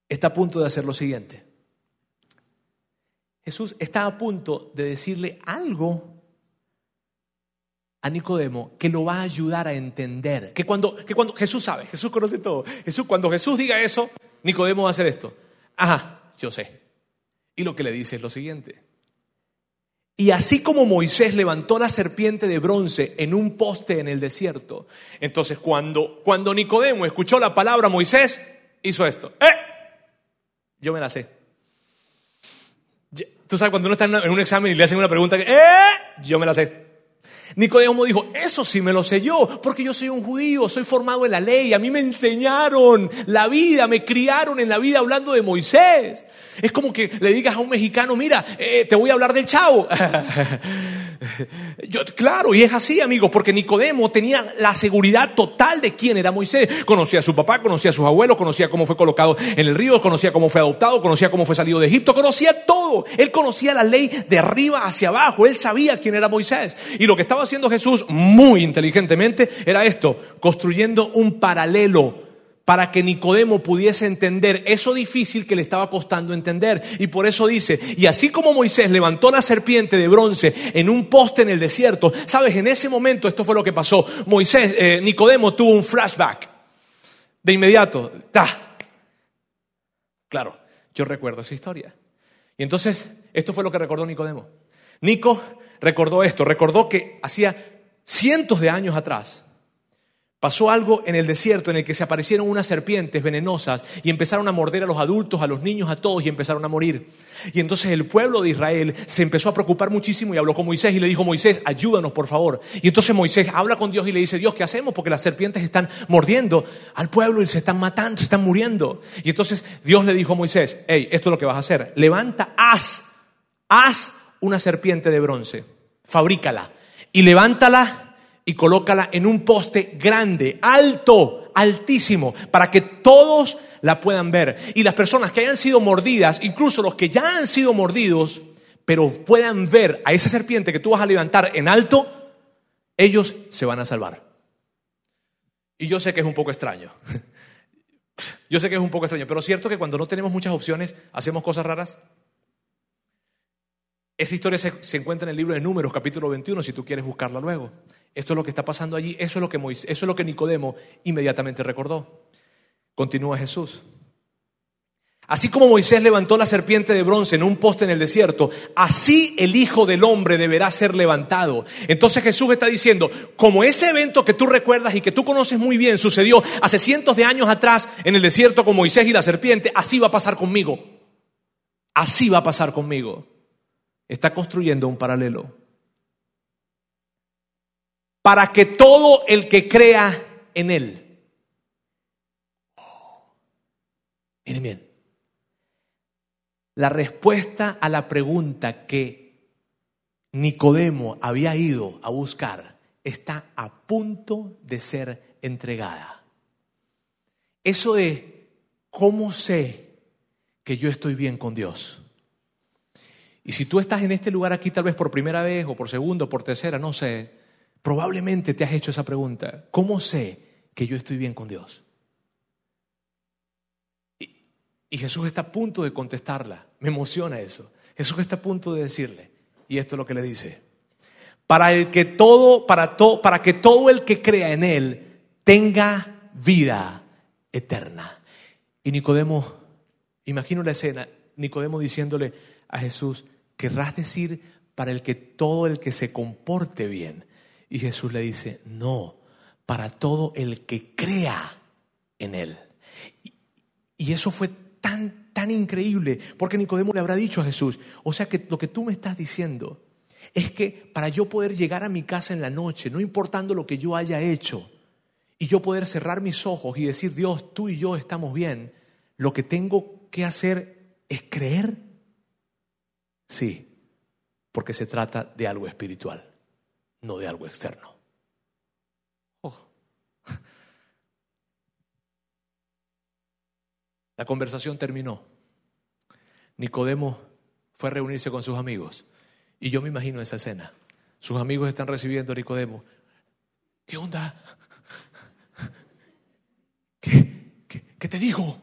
está a punto de hacer lo siguiente. Jesús está a punto de decirle algo a Nicodemo que lo va a ayudar a entender. Que cuando, que cuando Jesús sabe, Jesús conoce todo. Jesús, cuando Jesús diga eso, Nicodemo va a hacer esto. Ajá, yo sé. Y lo que le dice es lo siguiente. Y así como Moisés levantó la serpiente de bronce en un poste en el desierto, entonces cuando, cuando Nicodemo escuchó la palabra Moisés, hizo esto. ¡Eh! Yo me la sé. Tú sabes cuando uno está en un examen y le hacen una pregunta ¡eh! Yo me la sé. Nicodemo dijo, eso sí me lo sé yo, porque yo soy un judío, soy formado en la ley, a mí me enseñaron la vida, me criaron en la vida hablando de Moisés. Es como que le digas a un mexicano, mira, eh, te voy a hablar del chavo. Claro, y es así, amigos, porque Nicodemo tenía la seguridad total de quién era Moisés. Conocía a su papá, conocía a sus abuelos, conocía cómo fue colocado en el río, conocía cómo fue adoptado, conocía cómo fue salido de Egipto, conocía todo. Él conocía la ley de arriba hacia abajo, él sabía quién era Moisés. Y lo que estaba haciendo Jesús muy inteligentemente era esto, construyendo un paralelo para que Nicodemo pudiese entender eso difícil que le estaba costando entender. Y por eso dice, y así como Moisés levantó la serpiente de bronce en un poste en el desierto, sabes, en ese momento esto fue lo que pasó. Moisés, eh, Nicodemo tuvo un flashback. De inmediato, ¡ta! Claro, yo recuerdo esa historia. Y entonces, esto fue lo que recordó Nicodemo. Nico recordó esto, recordó que hacía cientos de años atrás pasó algo en el desierto en el que se aparecieron unas serpientes venenosas y empezaron a morder a los adultos, a los niños, a todos y empezaron a morir. Y entonces el pueblo de Israel se empezó a preocupar muchísimo y habló con Moisés y le dijo, Moisés, ayúdanos por favor. Y entonces Moisés habla con Dios y le dice, Dios, ¿qué hacemos? Porque las serpientes están mordiendo al pueblo y se están matando, se están muriendo. Y entonces Dios le dijo a Moisés, hey, esto es lo que vas a hacer. Levanta, haz, haz una serpiente de bronce, fabrícala y levántala y colócala en un poste grande, alto, altísimo, para que todos la puedan ver. Y las personas que hayan sido mordidas, incluso los que ya han sido mordidos, pero puedan ver a esa serpiente que tú vas a levantar en alto, ellos se van a salvar. Y yo sé que es un poco extraño. Yo sé que es un poco extraño, pero es cierto que cuando no tenemos muchas opciones, hacemos cosas raras. Esa historia se, encuentra en el libro de Números, capítulo 21, si tú quieres buscarla luego. Esto es lo que está pasando allí, eso es lo que, eso es lo que Nicodemo inmediatamente recordó. Continúa Jesús. Así como Moisés levantó la serpiente de bronce en un poste en el desierto, así el Hijo del Hombre deberá ser levantado. Entonces Jesús está diciendo, como ese evento que tú recuerdas y que tú conoces muy bien sucedió hace cientos de años atrás en el desierto con Moisés y la serpiente, así va a pasar conmigo. Así va a pasar conmigo está construyendo un paralelo. Para que todo el que crea en Él. miren bien. La respuesta a la pregunta que Nicodemo había ido a buscar está a punto de ser entregada. Eso de cómo sé que yo estoy bien con Dios. Y si tú estás en este lugar aquí tal vez por primera vez o por segunda o por tercera, no sé, probablemente te has hecho esa pregunta. ¿Cómo sé que yo estoy bien con Dios? Y, Jesús está a punto de contestarla. Me emociona eso. Jesús está a punto de decirle, y esto es lo que le dice, para el que todo, para, para que todo el que crea en él tenga vida eterna. Y Nicodemo, imagino la escena, Nicodemo diciéndole a Jesús, querrás decir para el que todo el que se comporte bien. Y Jesús le dice, no, para todo el que crea en él. Y, eso fue tan, tan increíble, porque Nicodemo le habrá dicho a Jesús, o sea que lo que tú me estás diciendo es que para yo poder llegar a mi casa en la noche, no importando lo que yo haya hecho, y yo poder cerrar mis ojos y decir, Dios, tú y yo estamos bien, lo que tengo que hacer es creer Sí, porque se trata de algo espiritual, no de algo externo. Oh. La conversación terminó. Nicodemo fue a reunirse con sus amigos. Y yo me imagino esa escena. Sus amigos están recibiendo a Nicodemo. ¿Qué onda? ¿Qué, qué, qué te digo?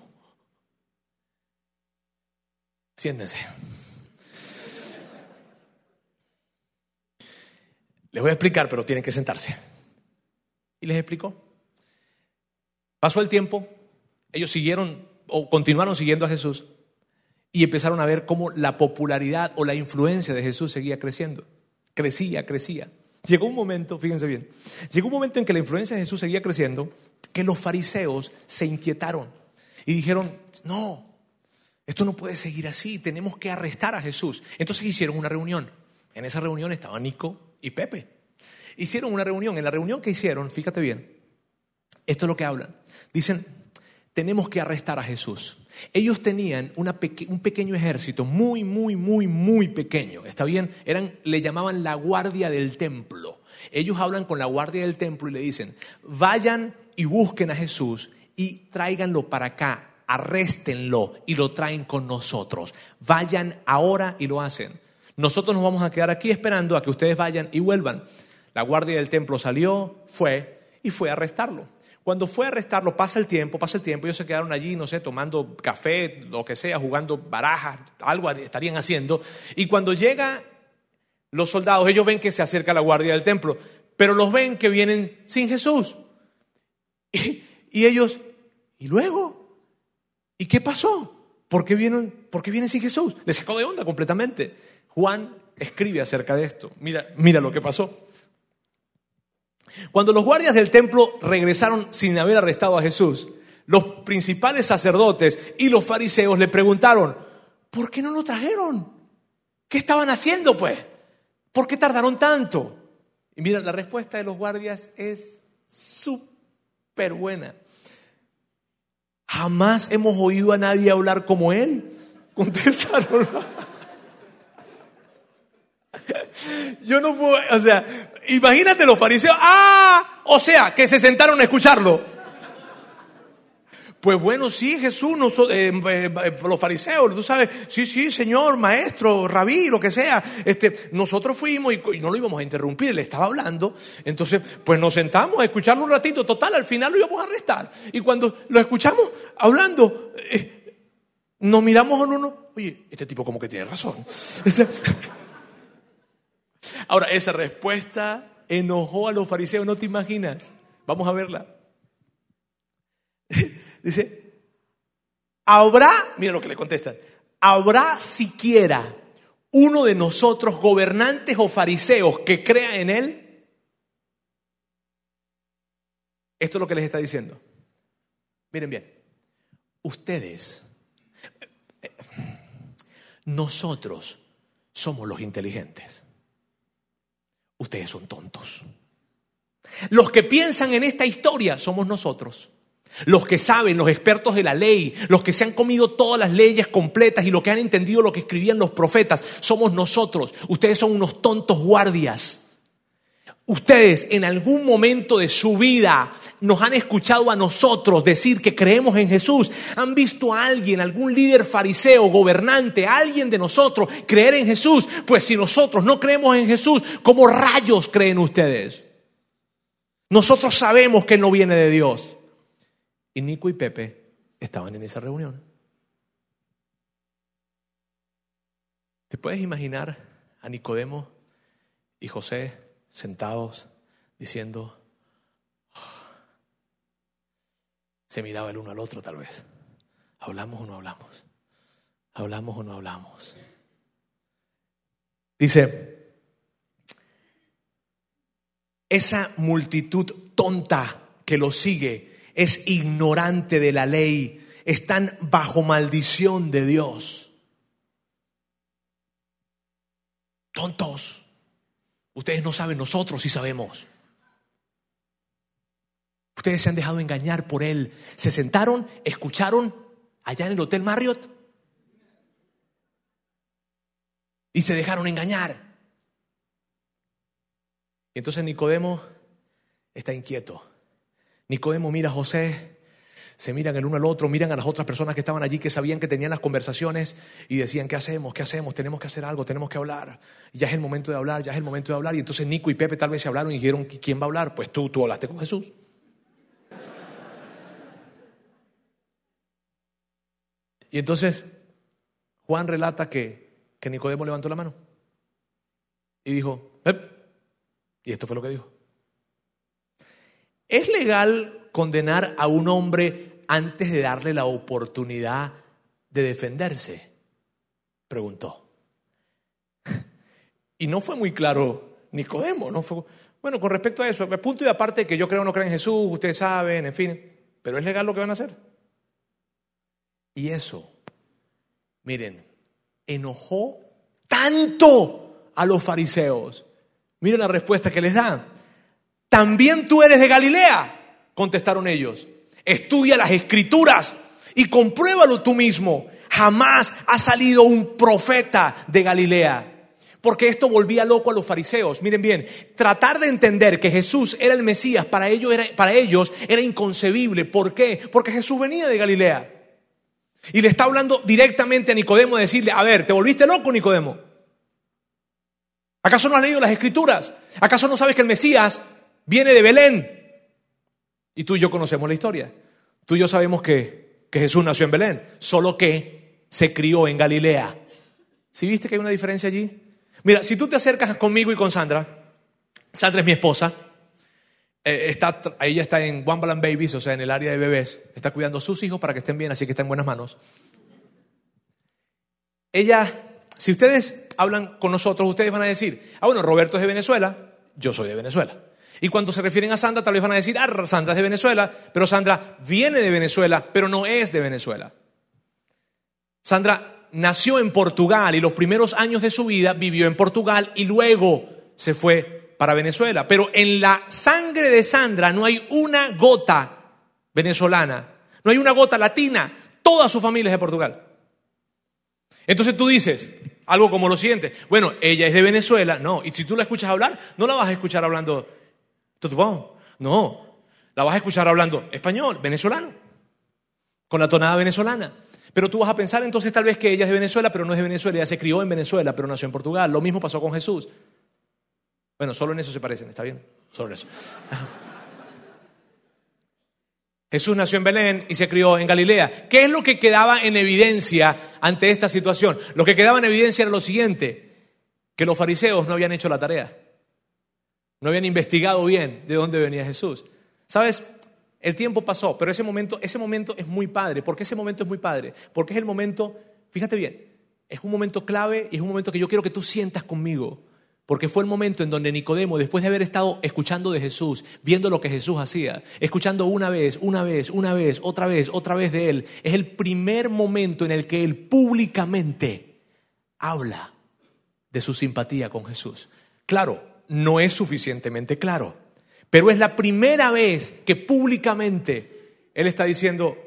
Siéntense. Les voy a explicar, pero tienen que sentarse. Y les explicó. Pasó el tiempo, ellos siguieron o continuaron siguiendo a Jesús y empezaron a ver cómo la popularidad o la influencia de Jesús seguía creciendo. Crecía, crecía. Llegó un momento, fíjense bien, llegó un momento en que la influencia de Jesús seguía creciendo, que los fariseos se inquietaron y dijeron, no, esto no puede seguir así, tenemos que arrestar a Jesús. Entonces hicieron una reunión. En esa reunión estaba Nico, y Pepe. Hicieron una reunión. En la reunión que hicieron, fíjate bien, esto es lo que hablan. Dicen, tenemos que arrestar a Jesús. Ellos tenían un pequeño ejército, muy, muy, muy, muy pequeño. ¿Está bien? Eran, le llamaban la guardia del templo. Ellos hablan con la guardia del templo y le dicen, vayan y busquen a Jesús y tráiganlo para acá, arréstenlo y lo traen con nosotros. Vayan ahora y lo hacen. Nosotros nos vamos a quedar aquí esperando a que ustedes vayan y vuelvan. La guardia del templo salió, fue y fue a arrestarlo. Cuando fue a arrestarlo, pasa el tiempo, pasa el tiempo, ellos se quedaron allí, no sé, tomando café, lo que sea, jugando barajas, algo estarían haciendo. Y cuando llega los soldados, ellos ven que se acerca la guardia del templo, pero los ven que vienen sin Jesús. Y, ellos, ¿y luego? ¿Y qué pasó? ¿Por qué, vienen, ¿Por qué vienen sin Jesús? Les sacó de onda completamente. Juan escribe acerca de esto. Mira, mira lo que pasó. Cuando los guardias del templo regresaron sin haber arrestado a Jesús, los principales sacerdotes y los fariseos le preguntaron, ¿por qué no lo trajeron? ¿Qué estaban haciendo pues? ¿Por qué tardaron tanto? Y mira, la respuesta de los guardias es súper buena. Jamás hemos oído a nadie hablar como él. Contestaron. Yo no puedo, o sea, imagínate los fariseos. Ah, o sea, que se sentaron a escucharlo. Pues bueno, sí, Jesús, eh, eh, eh, los fariseos, tú sabes, sí, sí, señor, maestro, rabí, lo que sea. Este, nosotros fuimos y, no lo íbamos a interrumpir, le estaba hablando. Entonces, pues nos sentamos a escucharlo un ratito. Total, al final lo íbamos a arrestar. Y cuando lo escuchamos hablando, nos miramos uno, uno, oye, este tipo como que tiene razón. Ahora, esa respuesta enojó a los fariseos, no te imaginas. Vamos a verla. Dice, habrá, mira lo que le contestan, habrá siquiera uno de nosotros, gobernantes o fariseos, que crea en él. Esto es lo que les está diciendo. Miren bien, ustedes, nosotros somos los inteligentes. Ustedes son tontos. Los que piensan en esta historia somos nosotros. Los que saben, los expertos de la ley, los que se han comido todas las leyes completas y los que han entendido lo que escribían los profetas, somos nosotros. Ustedes son unos tontos guardias. Ustedes en algún momento de su vida nos han escuchado a nosotros decir que creemos en Jesús. Han visto a alguien, algún líder fariseo, gobernante, alguien de nosotros creer en Jesús. Pues si nosotros no creemos en Jesús, ¿cómo rayos creen ustedes? Nosotros sabemos que no viene de Dios. Y Nico y Pepe estaban en esa reunión. ¿Te puedes imaginar a Nicodemo y José sentados diciendo, oh"? se miraba el uno al otro tal vez, hablamos o no hablamos, hablamos o no hablamos. Dice, esa multitud tonta que lo sigue es ignorante de la ley, están bajo maldición de Dios. Tontos. Ustedes no saben, nosotros sí sabemos. Ustedes se han dejado engañar por Él. Se sentaron, escucharon allá en el Hotel Marriott y se dejaron engañar. Y entonces Nicodemo está inquieto. Nicodemo mira a José, se miran el uno al otro, miran a las otras personas que estaban allí que sabían que tenían las conversaciones y decían, ¿qué hacemos? ¿Qué hacemos? Tenemos que hacer algo, tenemos que hablar. Ya es el momento de hablar, ya es el momento de hablar. Y entonces Nico y Pepe tal vez se hablaron y dijeron, ¿quién va a hablar? Pues tú, tú hablaste con Jesús. Y entonces Juan relata que, que Nicodemo levantó la mano y dijo, y esto fue lo que dijo. ¿Es legal condenar a un hombre antes de darle la oportunidad de defenderse? Preguntó. Y no fue muy claro Nicodemo, no fue... Bueno, con respecto a eso, punto y aparte que yo creo o no creo en Jesús, ustedes saben, en fin, pero es legal lo que van a hacer. Y eso, miren, enojó tanto a los fariseos. Miren la respuesta que les dan. ¿También tú eres de Galilea? Contestaron ellos. Estudia las escrituras y compruébalo tú mismo. Jamás ha salido un profeta de Galilea. Porque esto volvía loco a los fariseos. Miren bien, tratar de entender que Jesús era el Mesías para ellos era, inconcebible. ¿Por qué? Porque Jesús venía de Galilea. Y le está hablando directamente a Nicodemo de decirle, a ver, ¿te volviste loco, Nicodemo? ¿Acaso no has leído las escrituras? ¿Acaso no sabes que el Mesías viene de Belén. Y tú y yo conocemos la historia. Tú y yo sabemos que, que Jesús nació en Belén, solo que se crió en Galilea. ¿Sí viste que hay una diferencia allí? Mira, si tú te acercas conmigo y con Sandra, Sandra es mi esposa, eh, está, ella está en Wambaland Babies, o sea, en el área de bebés, está cuidando a sus hijos para que estén bien, así que está en buenas manos. Ella, si ustedes hablan con nosotros, ustedes van a decir, ah, bueno, Roberto es de Venezuela, yo soy de Venezuela. Y cuando se refieren a Sandra, tal vez van a decir, ah, Sandra es de Venezuela, pero Sandra viene de Venezuela, pero no es de Venezuela. Sandra nació en Portugal y los primeros años de su vida vivió en Portugal y luego se fue para Venezuela. Pero en la sangre de Sandra no hay una gota venezolana, no hay una gota latina, toda su familia es de Portugal. Entonces tú dices algo como lo siguiente, bueno, ella es de Venezuela, no, y si tú la escuchas hablar, no la vas a escuchar hablando tutupón, no, la vas a escuchar hablando español, venezolano, con la tonada venezolana. Pero tú vas a pensar entonces tal vez que ella es de Venezuela, pero no es de Venezuela, ella se crió en Venezuela, pero nació en Portugal. Lo mismo pasó con Jesús. Bueno, solo en eso se parecen, ¿está bien? Solo en eso. Jesús nació en Belén y se crió en Galilea. ¿Qué es lo que quedaba en evidencia ante esta situación? Lo que quedaba en evidencia era lo siguiente, que los fariseos no habían hecho la tarea, no habían investigado bien de dónde venía Jesús. ¿Sabes? El tiempo pasó, pero ese momento, ese momento es muy padre. ¿Por qué ese momento es muy padre? Porque es el momento, fíjate bien, es un momento clave y es un momento que yo quiero que tú sientas conmigo. Porque fue el momento en donde Nicodemo, después de haber estado escuchando de Jesús, viendo lo que Jesús hacía, escuchando una vez, una vez, una vez, otra vez, otra vez de él, es el primer momento en el que él públicamente habla de su simpatía con Jesús. Claro, no es suficientemente claro, pero es la primera vez que públicamente él está diciendo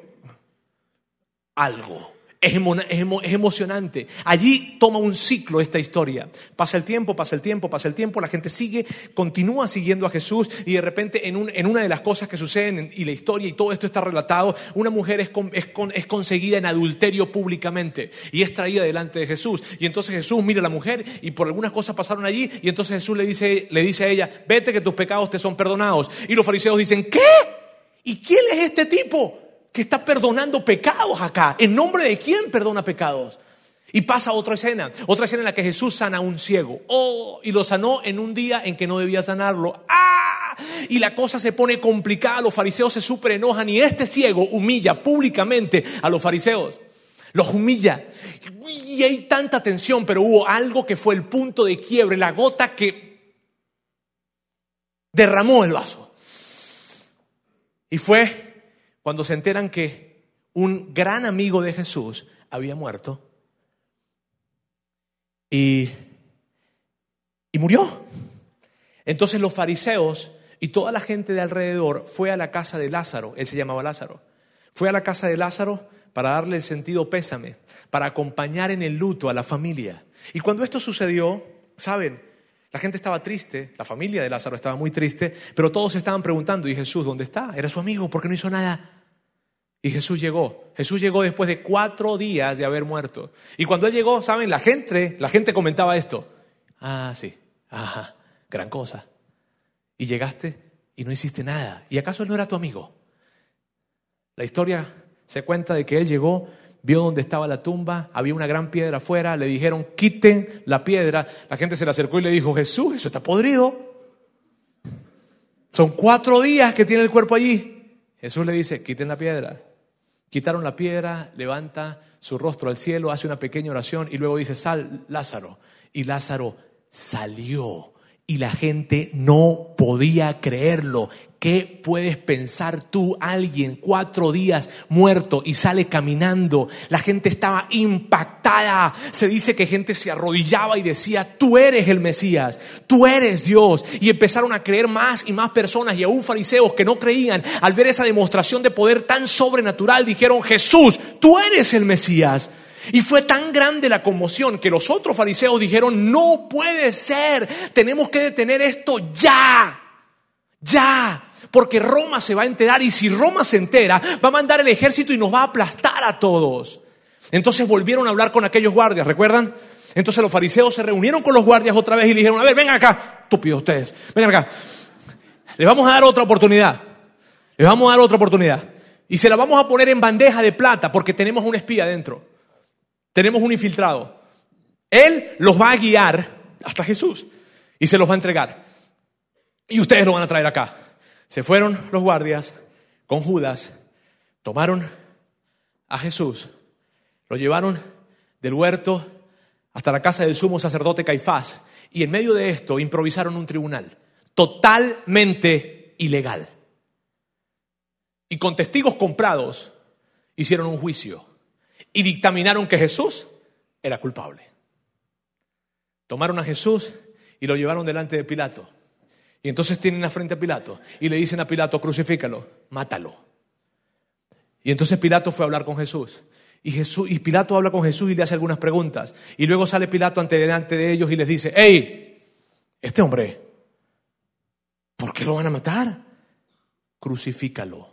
algo es, emocionante. Allí toma un ciclo esta historia. Pasa el tiempo, pasa el tiempo, pasa el tiempo, la gente sigue, continúa siguiendo a Jesús y de repente en, una de las cosas que suceden y la historia y todo esto está relatado, una mujer es, es conseguida en adulterio públicamente y es traída delante de Jesús. Y entonces Jesús mira a la mujer y por algunas cosas pasaron allí y entonces Jesús le dice, le dice a ella, vete que tus pecados te son perdonados. Y los fariseos dicen, ¿qué? ¿Y quién es este tipo? Que está perdonando pecados acá. ¿En nombre de quién perdona pecados? Y pasa otra escena, otra escena en la que Jesús sana a un ciego. Oh, y lo sanó en un día en que no debía sanarlo. ¡Ah! Y la cosa se pone complicada, los fariseos se super enojan y este ciego humilla públicamente a los fariseos. Los humilla. Y hay tanta tensión, pero hubo algo que fue el punto de quiebre, la gota que derramó el vaso. Y fue cuando se enteran que un gran amigo de Jesús había muerto y, y murió. Entonces los fariseos y toda la gente de alrededor fue a la casa de Lázaro, él se llamaba Lázaro, fue a la casa de Lázaro para darle el sentido pésame, para acompañar en el luto a la familia. Y cuando esto sucedió, saben, la gente estaba triste, la familia de Lázaro estaba muy triste, pero todos estaban preguntando, ¿y Jesús dónde está? Era su amigo, ¿por qué no hizo nada? Y Jesús llegó. Jesús llegó después de cuatro días de haber muerto. Y cuando él llegó, saben, la gente, la gente comentaba esto. Ah, sí, ajá, gran cosa. Y llegaste y no hiciste nada. ¿Y acaso no era tu amigo? La historia se cuenta de que él llegó, vio dónde estaba la tumba, había una gran piedra afuera, le dijeron, quiten la piedra. La gente se le acercó y le dijo, Jesús, eso está podrido. Son cuatro días que tiene el cuerpo allí. Jesús le dice, quiten la piedra. Quitaron la piedra, levanta su rostro al cielo, hace una pequeña oración y luego dice, sal Lázaro. Y Lázaro salió y la gente no podía creerlo. ¿Qué puedes pensar tú, alguien cuatro días muerto y sale caminando? La gente estaba impactada. Se dice que gente se arrodillaba y decía, tú eres el Mesías, tú eres Dios. Y empezaron a creer más y más personas y aún fariseos que no creían al ver esa demostración de poder tan sobrenatural dijeron, Jesús, tú eres el Mesías. Y fue tan grande la conmoción que los otros fariseos dijeron, no puede ser, tenemos que detener esto ya, ya, porque Roma se va a enterar y si Roma se entera, va a mandar el ejército y nos va a aplastar a todos. Entonces volvieron a hablar con aquellos guardias, ¿recuerdan? Entonces los fariseos se reunieron con los guardias otra vez y le dijeron, a ver, vengan acá, estúpidos ustedes, vengan acá, les vamos a dar otra oportunidad, les vamos a dar otra oportunidad. Y se la vamos a poner en bandeja de plata porque tenemos un espía dentro. Tenemos un infiltrado. Él los va a guiar hasta Jesús y se los va a entregar. Y ustedes lo van a traer acá. Se fueron los guardias con Judas, tomaron a Jesús, lo llevaron del huerto hasta la casa del sumo sacerdote Caifás, y en medio de esto improvisaron un tribunal totalmente ilegal. Y con testigos comprados hicieron un juicio y dictaminaron que Jesús era culpable. Tomaron a Jesús y lo llevaron delante de Pilato. Y entonces tienen a frente a Pilato y le dicen a Pilato, crucifícalo, mátalo. Y entonces Pilato fue a hablar con Jesús. Y, Jesús, y Pilato habla con Jesús y le hace algunas preguntas. Y luego sale Pilato ante delante de ellos y les dice, hey, este hombre, ¿por qué lo van a matar? Crucifícalo.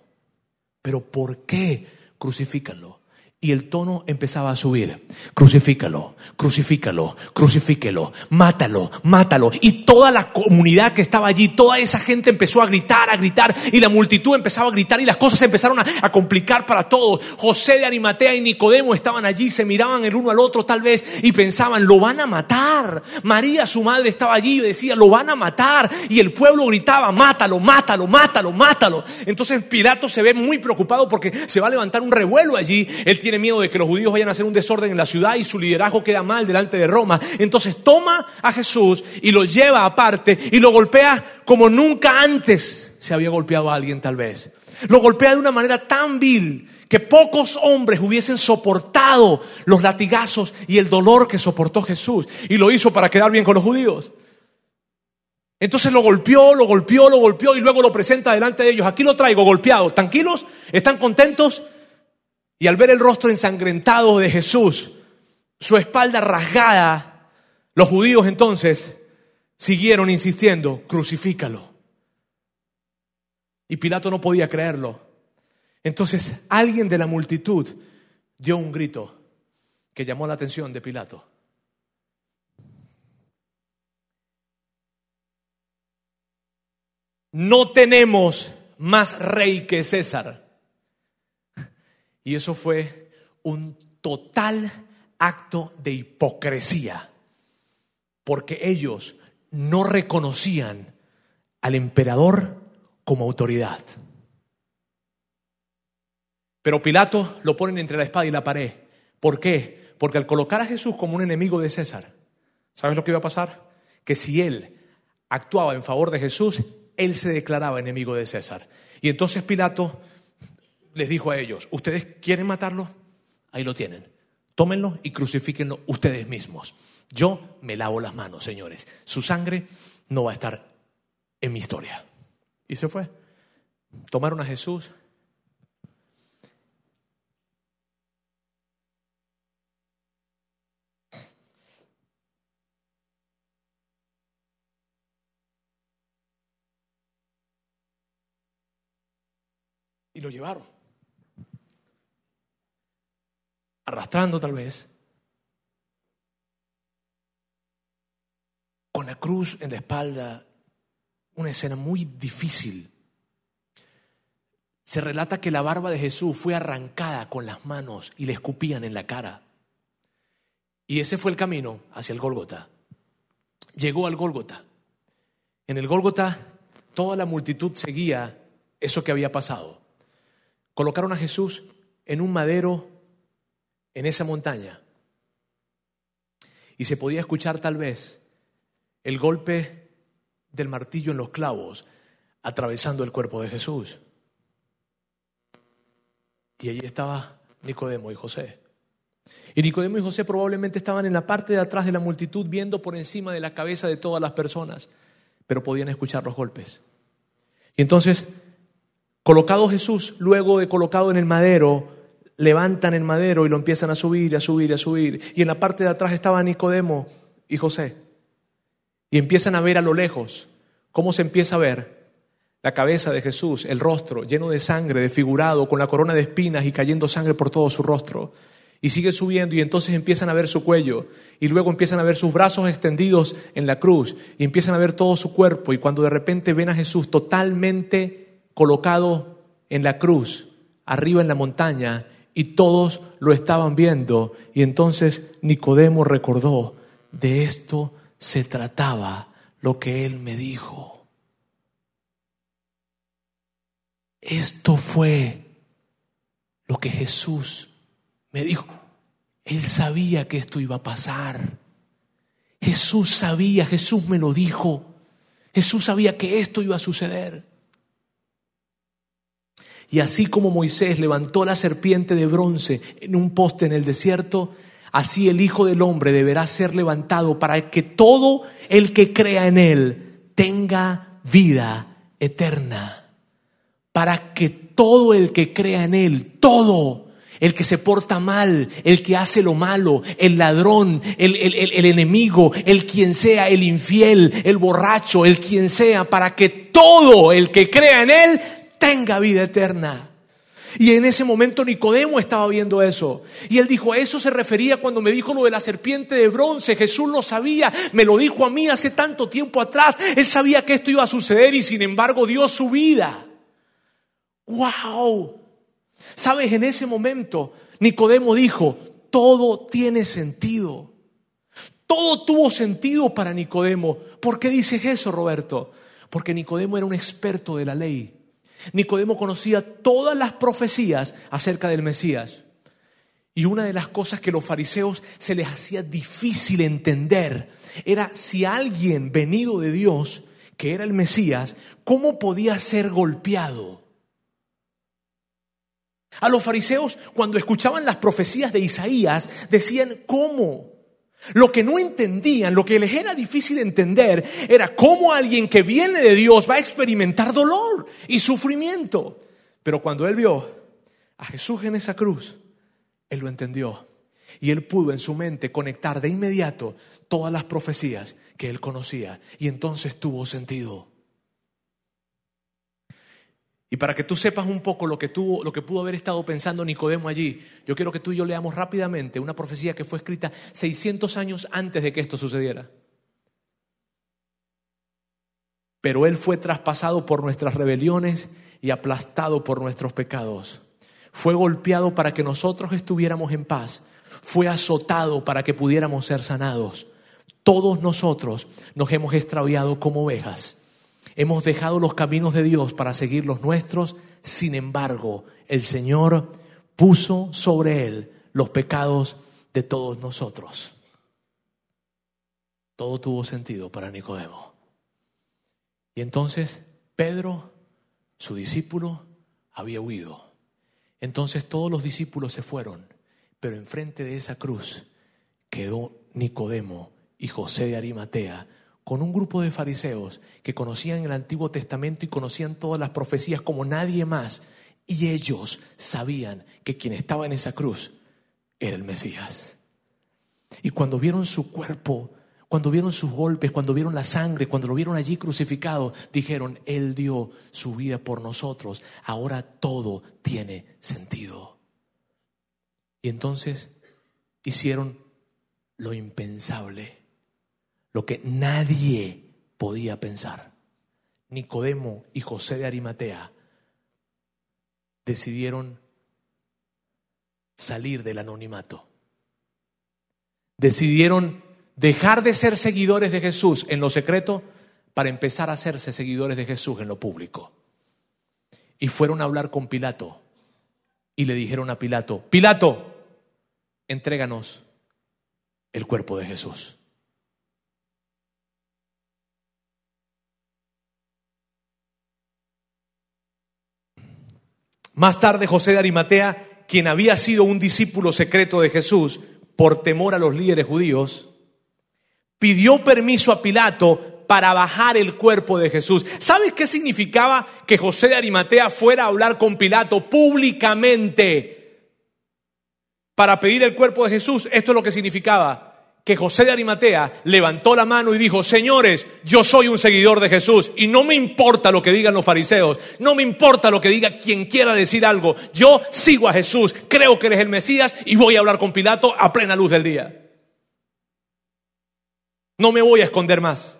Pero ¿por qué crucifícalo? Y el tono empezaba a subir. Crucifícalo, crucifícalo, crucifíquelo, mátalo, mátalo. Y toda la comunidad que estaba allí, toda esa gente empezó a gritar, a gritar. Y la multitud empezaba a gritar y las cosas empezaron a, complicar para todos. José de Arimatea y Nicodemo estaban allí, se miraban el uno al otro tal vez y pensaban, lo van a matar. María, su madre, estaba allí y decía, lo van a matar. Y el pueblo gritaba, mátalo, mátalo, mátalo, mátalo. Entonces Pilato se ve muy preocupado porque se va a levantar un revuelo allí. Miedo de que los judíos vayan a hacer un desorden en la ciudad y su liderazgo queda mal delante de Roma. Entonces toma a Jesús y lo lleva aparte y lo golpea como nunca antes se había golpeado a alguien tal vez. Lo golpea de una manera tan vil que pocos hombres hubiesen soportado los latigazos y el dolor que soportó Jesús. Y lo hizo para quedar bien con los judíos. Entonces lo golpeó, lo golpeó, lo golpeó y luego lo presenta delante de ellos. Aquí lo traigo golpeado. ¿Tranquilos? ¿Están contentos? Y al ver el rostro ensangrentado de Jesús, su espalda rasgada, los judíos entonces siguieron insistiendo, crucifícalo. Y Pilato no podía creerlo. Entonces alguien de la multitud dio un grito que llamó la atención de Pilato. No tenemos más rey que César. Y eso fue un total acto de hipocresía, porque ellos no reconocían al emperador como autoridad. Pero Pilato lo ponen entre la espada y la pared. ¿Por qué? Porque al colocar a Jesús como un enemigo de César, ¿sabes lo que iba a pasar? Que si él actuaba en favor de Jesús, él se declaraba enemigo de César. Y entonces Pilato les dijo a ellos, ¿ustedes quieren matarlo? Ahí lo tienen. Tómenlo y crucifíquenlo ustedes mismos. Yo me lavo las manos, señores. Su sangre no va a estar en mi historia. Y se fue. Tomaron a Jesús. Y lo llevaron. Arrastrando tal vez, con la cruz en la espalda, una escena muy difícil. Se relata que la barba de Jesús fue arrancada con las manos y le escupían en la cara. Y ese fue el camino hacia el Gólgota. Llegó al Gólgota. En el Gólgota toda la multitud seguía eso que había pasado. Colocaron a Jesús en un madero en esa montaña. Y se podía escuchar tal vez el golpe del martillo en los clavos atravesando el cuerpo de Jesús. Y allí estaba Nicodemo y José. Y Nicodemo y José probablemente estaban en la parte de atrás de la multitud viendo por encima de la cabeza de todas las personas, pero podían escuchar los golpes. Y entonces, colocado Jesús, luego de colocado en el madero, levantan el madero y lo empiezan a subir, a subir, a subir. Y en la parte de atrás estaba Nicodemo y José. Y empiezan a ver a lo lejos cómo se empieza a ver la cabeza de Jesús, el rostro lleno de sangre, desfigurado, con la corona de espinas y cayendo sangre por todo su rostro. Y sigue subiendo y entonces empiezan a ver su cuello y luego empiezan a ver sus brazos extendidos en la cruz y empiezan a ver todo su cuerpo y cuando de repente ven a Jesús totalmente colocado en la cruz, arriba en la montaña, y todos lo estaban viendo. Y entonces Nicodemo recordó, de esto se trataba lo que él me dijo. Esto fue lo que Jesús me dijo. Él sabía que esto iba a pasar. Jesús sabía, Jesús me lo dijo. Jesús sabía que esto iba a suceder. Y así como Moisés levantó la serpiente de bronce en un poste en el desierto, así el Hijo del Hombre deberá ser levantado para que todo el que crea en Él tenga vida eterna. Para que todo el que crea en Él, todo, el que se porta mal, el que hace lo malo, el ladrón, el, el, enemigo, el quien sea, el infiel, el borracho, el quien sea, para que todo el que crea en Él tenga vida eterna. Y en ese momento Nicodemo estaba viendo eso. Y él dijo, a eso se refería cuando me dijo lo de la serpiente de bronce. Jesús lo sabía, me lo dijo a mí hace tanto tiempo atrás. Él sabía que esto iba a suceder y sin embargo dio su vida. ¡Wow! Sabes, en ese momento Nicodemo dijo, todo tiene sentido. Todo tuvo sentido para Nicodemo. ¿Por qué dices eso, Roberto? Porque Nicodemo era un experto de la ley. Nicodemo conocía todas las profecías acerca del Mesías. Y una de las cosas que los fariseos se les hacía difícil entender era si alguien venido de Dios, que era el Mesías, ¿cómo podía ser golpeado? A los fariseos, cuando escuchaban las profecías de Isaías, decían, ¿cómo? Lo que no entendían, lo que les era difícil entender, era cómo alguien que viene de Dios va a experimentar dolor y sufrimiento. Pero cuando él vio a Jesús en esa cruz, él lo entendió. Y él pudo en su mente conectar de inmediato todas las profecías que él conocía. Y entonces tuvo sentido. Y para que tú sepas un poco lo que, tuvo, lo que pudo haber estado pensando Nicodemo allí, yo quiero que tú y yo leamos rápidamente una profecía que fue escrita 600 años antes de que esto sucediera. Pero Él fue traspasado por nuestras rebeliones y aplastado por nuestros pecados. Fue golpeado para que nosotros estuviéramos en paz. Fue azotado para que pudiéramos ser sanados. Todos nosotros nos hemos extraviado como ovejas Hemos dejado los caminos de Dios para seguir los nuestros, sin embargo, el Señor puso sobre él los pecados de todos nosotros. Todo tuvo sentido para Nicodemo. Y entonces Pedro, su discípulo, había huido. Entonces todos los discípulos se fueron, pero enfrente de esa cruz quedó Nicodemo y José de Arimatea con un grupo de fariseos que conocían el Antiguo Testamento y conocían todas las profecías como nadie más. Y ellos sabían que quien estaba en esa cruz era el Mesías. Y cuando vieron su cuerpo, cuando vieron sus golpes, cuando vieron la sangre, cuando lo vieron allí crucificado, dijeron, Él dio su vida por nosotros, ahora todo tiene sentido. Y entonces hicieron lo impensable lo que nadie podía pensar. Nicodemo y José de Arimatea decidieron salir del anonimato. Decidieron dejar de ser seguidores de Jesús en lo secreto para empezar a hacerse seguidores de Jesús en lo público. Y fueron a hablar con Pilato y le dijeron a Pilato, Pilato, entréganos el cuerpo de Jesús. Más tarde José de Arimatea, quien había sido un discípulo secreto de Jesús por temor a los líderes judíos, pidió permiso a Pilato para bajar el cuerpo de Jesús. ¿Sabes qué significaba que José de Arimatea fuera a hablar con Pilato públicamente para pedir el cuerpo de Jesús? Esto es lo que significaba que José de Arimatea levantó la mano y dijo, señores, yo soy un seguidor de Jesús y no me importa lo que digan los fariseos, no me importa lo que diga quien quiera decir algo, yo sigo a Jesús, creo que eres el Mesías y voy a hablar con Pilato a plena luz del día. No me voy a esconder más.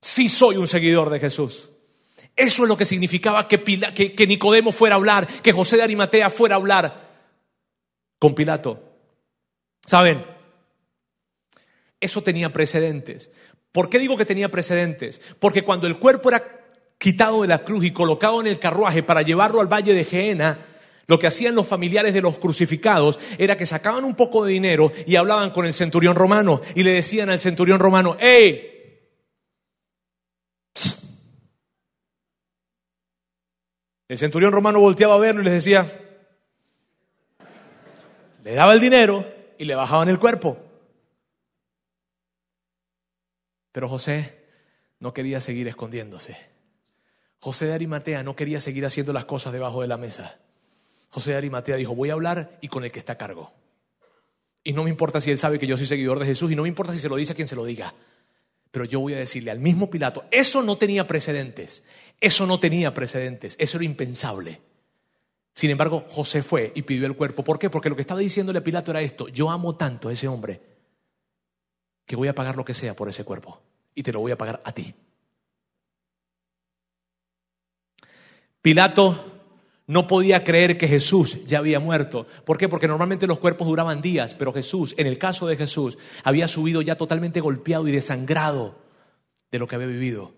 Sí soy un seguidor de Jesús. Eso es lo que significaba que, que Nicodemo fuera a hablar, que José de Arimatea fuera a hablar con Pilato. ¿Saben? Eso tenía precedentes. ¿Por qué digo que tenía precedentes? Porque cuando el cuerpo era quitado de la cruz y colocado en el carruaje para llevarlo al valle de Geena, Lo que hacían los familiares de los crucificados era que sacaban un poco de dinero y hablaban con el centurión romano y le decían al centurión romano, ¡Ey! El centurión romano volteaba a verlo y les decía, le daba el dinero y le bajaban el cuerpo. Pero José no quería seguir escondiéndose. José de Arimatea no quería seguir haciendo las cosas debajo de la mesa. José de Arimatea dijo, voy a hablar y con el que está a cargo. Y no me importa si él sabe que yo soy seguidor de Jesús y no me importa si se lo dice a quien se lo diga. Pero yo voy a decirle al mismo Pilato, eso no tenía precedentes, eso no tenía precedentes, eso era impensable. Sin embargo, José fue y pidió el cuerpo. ¿Por qué? Porque lo que estaba diciéndole a Pilato era esto, yo amo tanto a ese hombre que voy a pagar lo que sea por ese cuerpo y te lo voy a pagar a ti. Pilato no podía creer que Jesús ya había muerto. ¿Por qué? Porque normalmente los cuerpos duraban días, pero Jesús, en el caso de Jesús, había subido ya totalmente golpeado y desangrado de lo que había vivido.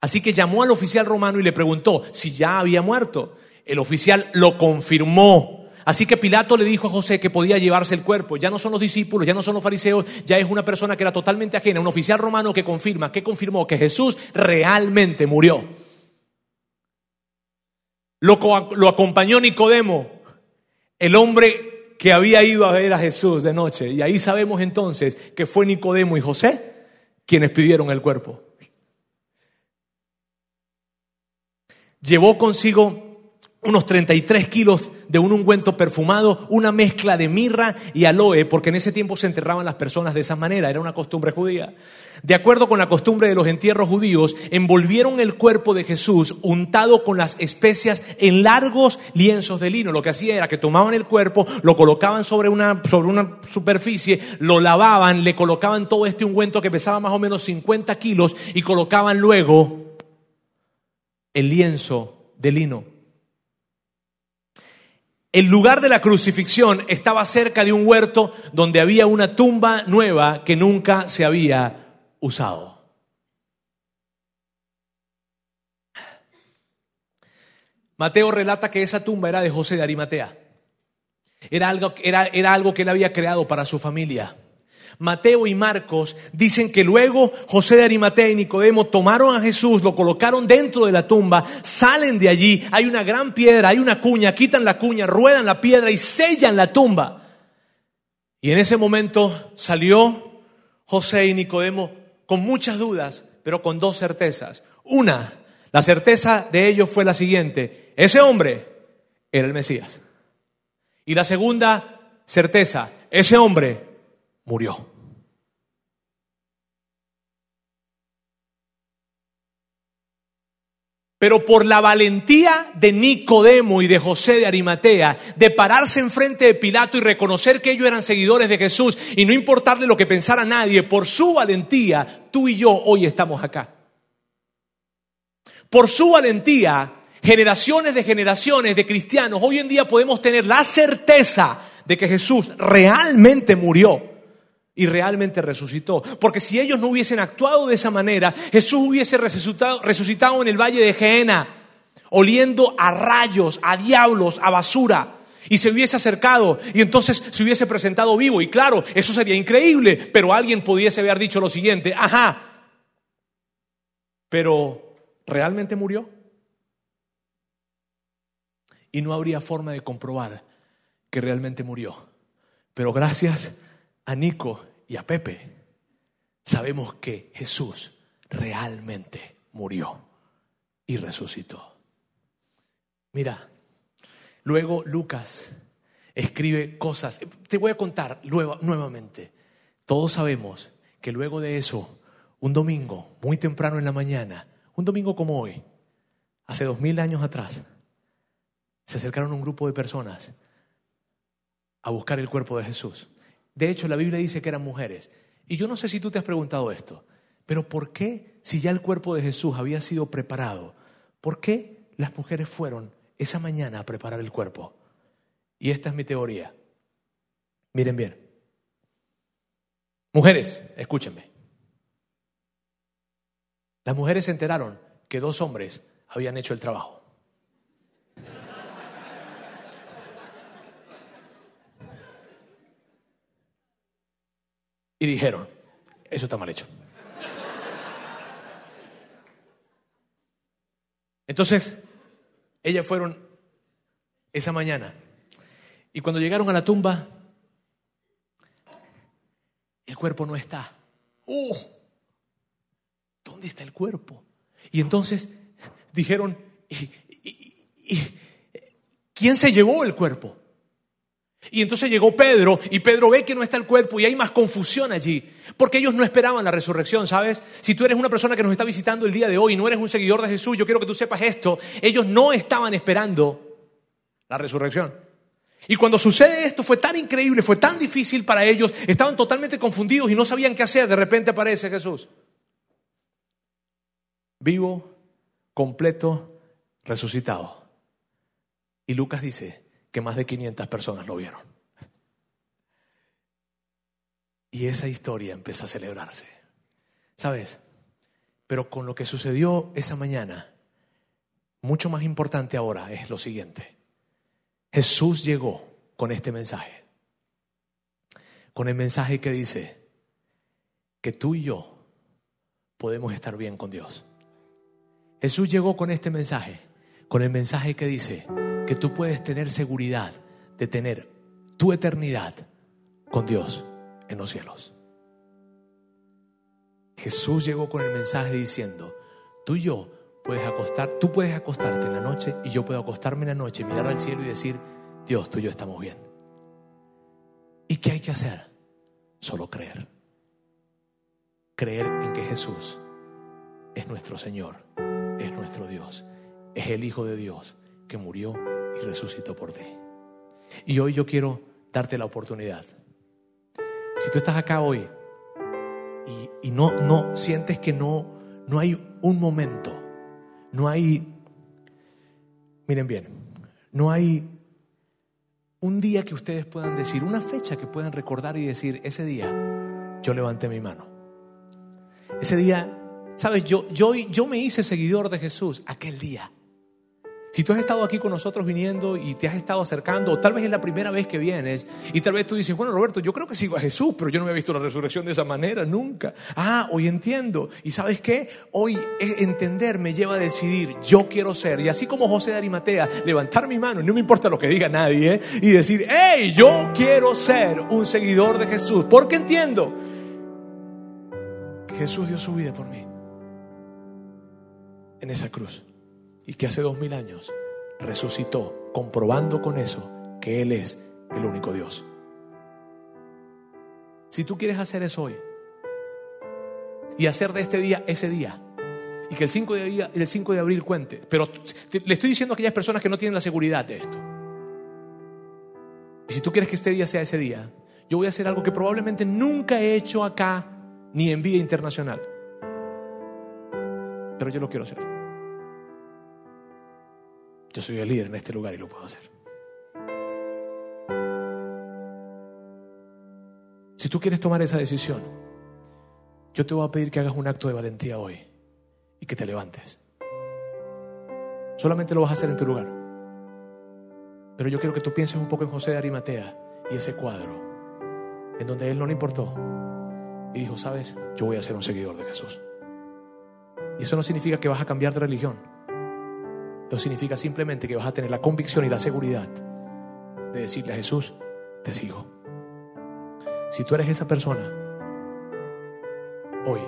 Así que llamó al oficial romano y le preguntó si ya había muerto. El oficial lo confirmó. Así que Pilato le dijo a José que podía llevarse el cuerpo. Ya no son los discípulos, ya no son los fariseos, ya es una persona que era totalmente ajena, un oficial romano que confirma, que confirmó que Jesús realmente murió. Lo, lo acompañó Nicodemo, el hombre que había ido a ver a Jesús de noche. Y ahí sabemos entonces que fue Nicodemo y José quienes pidieron el cuerpo. Llevó consigo unos 33 kilos de un ungüento perfumado, una mezcla de mirra y aloe, porque en ese tiempo se enterraban las personas de esa manera, era una costumbre judía. De acuerdo con la costumbre de los entierros judíos, envolvieron el cuerpo de Jesús untado con las especias en largos lienzos de lino. Lo que hacía era que tomaban el cuerpo, lo colocaban sobre una, sobre una superficie, lo lavaban, le colocaban todo este ungüento que pesaba más o menos 50 kilos y colocaban luego el lienzo de lino el lugar de la crucifixión estaba cerca de un huerto donde había una tumba nueva que nunca se había usado. Mateo relata que esa tumba era de José de Arimatea. Era algo, era, era algo que él había creado para su familia. Mateo y Marcos dicen que luego José de Arimatea y Nicodemo tomaron a Jesús, lo colocaron dentro de la tumba, salen de allí, hay una gran piedra, hay una cuña, quitan la cuña, ruedan la piedra y sellan la tumba. Y en ese momento salió José y Nicodemo con muchas dudas, pero con dos certezas. Una, la certeza de ellos fue la siguiente, ese hombre era el Mesías. Y la segunda certeza, ese hombre murió. Pero por la valentía de Nicodemo y de José de Arimatea, de pararse enfrente de Pilato y reconocer que ellos eran seguidores de Jesús y no importarle lo que pensara nadie, por su valentía, tú y yo hoy estamos acá. Por su valentía, generaciones de generaciones de cristianos, hoy en día podemos tener la certeza de que Jesús realmente murió y realmente resucitó. Porque si ellos no hubiesen actuado de esa manera, Jesús hubiese resucitado, resucitado en el valle de Gehenna, oliendo a rayos, a diablos, a basura. Y se hubiese acercado y entonces se hubiese presentado vivo. Y claro, eso sería increíble, pero alguien pudiese haber dicho lo siguiente, ajá, pero ¿realmente murió? Y no habría forma de comprobar que realmente murió. Pero gracias a Nico y a Pepe, sabemos que Jesús realmente murió y resucitó. Mira, luego Lucas escribe cosas. Te voy a contar nuevamente. Todos sabemos que luego de eso, un domingo, muy temprano en la mañana, un domingo como hoy, hace dos mil años atrás, se acercaron un grupo de personas a buscar el cuerpo de Jesús. De hecho, la Biblia dice que eran mujeres. Y yo no sé si tú te has preguntado esto, pero ¿por qué, si ya el cuerpo de Jesús había sido preparado, por qué las mujeres fueron esa mañana a preparar el cuerpo? Y esta es mi teoría. Miren bien. Mujeres, escúchenme. Las mujeres se enteraron que dos hombres habían hecho el trabajo. Y dijeron, eso está mal hecho. Entonces, ellas fueron esa mañana y cuando llegaron a la tumba, el cuerpo no está. ¡Uh! ¿Dónde está el cuerpo? Y entonces dijeron, quién se llevó el cuerpo? Y entonces llegó Pedro y Pedro ve que no está el cuerpo y hay más confusión allí, porque ellos no esperaban la resurrección, ¿sabes? Si tú eres una persona que nos está visitando el día de hoy y no eres un seguidor de Jesús, yo quiero que tú sepas esto, ellos no estaban esperando la resurrección. Y cuando sucede esto fue tan increíble, fue tan difícil para ellos, estaban totalmente confundidos y no sabían qué hacer, de repente aparece Jesús. Vivo, completo, resucitado. Y Lucas dice que más de 500 personas lo vieron. Y esa historia empieza a celebrarse. ¿Sabes? Pero con lo que sucedió esa mañana, mucho más importante ahora es lo siguiente. Jesús llegó con este mensaje. Con el mensaje que dice que tú y yo podemos estar bien con Dios. Jesús llegó con este mensaje, con el mensaje que dice que tú puedes tener seguridad de tener tu eternidad con Dios en los cielos. Jesús llegó con el mensaje diciendo, tú y yo puedes acostar, tú puedes acostarte en la noche y yo puedo acostarme en la noche, mirar al cielo y decir, Dios, tú y yo estamos bien. ¿Y qué hay que hacer? Solo creer. Creer en que Jesús es nuestro Señor, es nuestro Dios, es el Hijo de Dios que murió y resucitó por ti. Y hoy yo quiero darte la oportunidad. Si tú estás acá hoy y, no, no sientes que no, no hay un momento, no hay, miren bien, no hay un día que ustedes puedan decir, una fecha que puedan recordar y decir, ese día yo levanté mi mano. Ese día, sabes, yo, yo, yo me hice seguidor de Jesús aquel día. Si tú has estado aquí con nosotros viniendo y te has estado acercando, o tal vez es la primera vez que vienes, y tal vez tú dices, bueno, Roberto, yo creo que sigo a Jesús, pero yo no he visto la resurrección de esa manera, nunca. Ah, hoy entiendo. ¿Y sabes qué? Hoy entender me lleva a decidir, yo quiero ser, y así como José de Arimatea, levantar mi mano, no me importa lo que diga nadie, y decir, hey, yo quiero ser un seguidor de Jesús, porque entiendo Jesús dio su vida por mí en esa cruz y que hace dos mil años resucitó, comprobando con eso que Él es el único Dios. Si tú quieres hacer eso hoy y hacer de este día ese día, y que el 5 de, el 5 de abril cuente, pero le estoy diciendo a aquellas personas que no tienen la seguridad de esto. Y si tú quieres que este día sea ese día, yo voy a hacer algo que probablemente nunca he hecho acá ni en vía internacional. Pero yo lo quiero hacer. Yo soy el líder en este lugar y lo puedo hacer. Si tú quieres tomar esa decisión, yo te voy a pedir que hagas un acto de valentía hoy y que te levantes. Solamente lo vas a hacer en tu lugar. Pero yo quiero que tú pienses un poco en José de Arimatea y ese cuadro, en donde él no le importó y dijo, sabes, yo voy a ser un seguidor de Jesús. Y eso no significa que vas a cambiar de religión significa simplemente que vas a tener la convicción y la seguridad de decirle a Jesús, te sigo. Si tú eres esa persona, hoy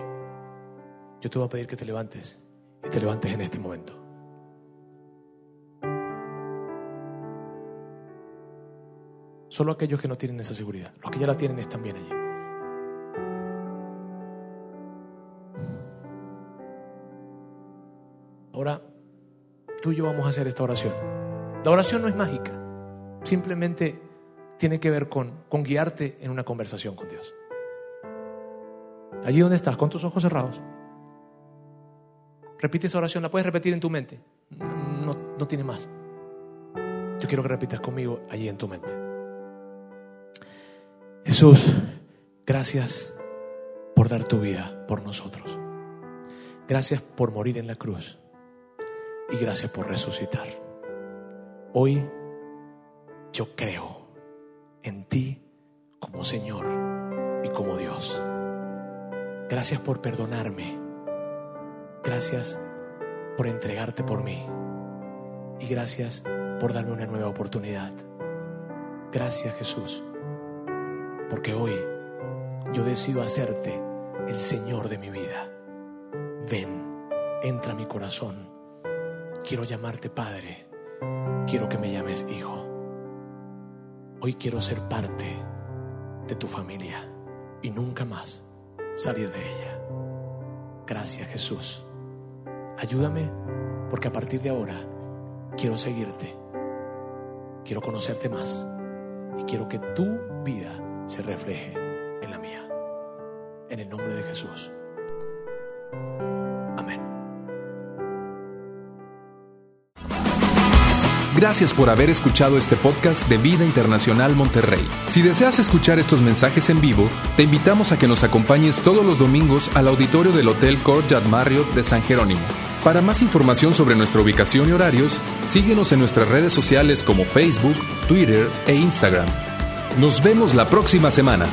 yo te voy a pedir que te levantes y te levantes en este momento. Solo aquellos que no tienen esa seguridad, los que ya la tienen están bien allí. Ahora tú y yo vamos a hacer esta oración. La oración no es mágica, simplemente tiene que ver con, guiarte en una conversación con Dios. Allí donde estás, con tus ojos cerrados. Repite esa oración, la puedes repetir en tu mente. No, no tiene más. Yo quiero que repitas conmigo allí en tu mente. Jesús, gracias por dar tu vida por nosotros. Gracias por morir en la cruz y gracias por resucitar. Hoy yo creo en ti como Señor y como Dios. Gracias por perdonarme. Gracias por entregarte por mí. Y gracias por darme una nueva oportunidad. Gracias Jesús. Porque hoy yo decido hacerte el Señor de mi vida. Ven, entra a mi corazón. Quiero llamarte Padre. Quiero que me llames Hijo. Hoy quiero ser parte de tu familia y nunca más salir de ella. Gracias Jesús. Ayúdame porque a partir de ahora quiero seguirte. Quiero conocerte más y quiero que tu vida se refleje en la mía. En el nombre de Jesús.
Gracias por haber escuchado este podcast de Vida Internacional Monterrey. Si deseas escuchar estos mensajes en vivo, te invitamos a que nos acompañes todos los domingos al auditorio del Hotel Courtyard Marriott de San Jerónimo. Para más información sobre nuestra ubicación y horarios, síguenos en nuestras redes sociales como Facebook, Twitter e Instagram. Nos vemos la próxima semana.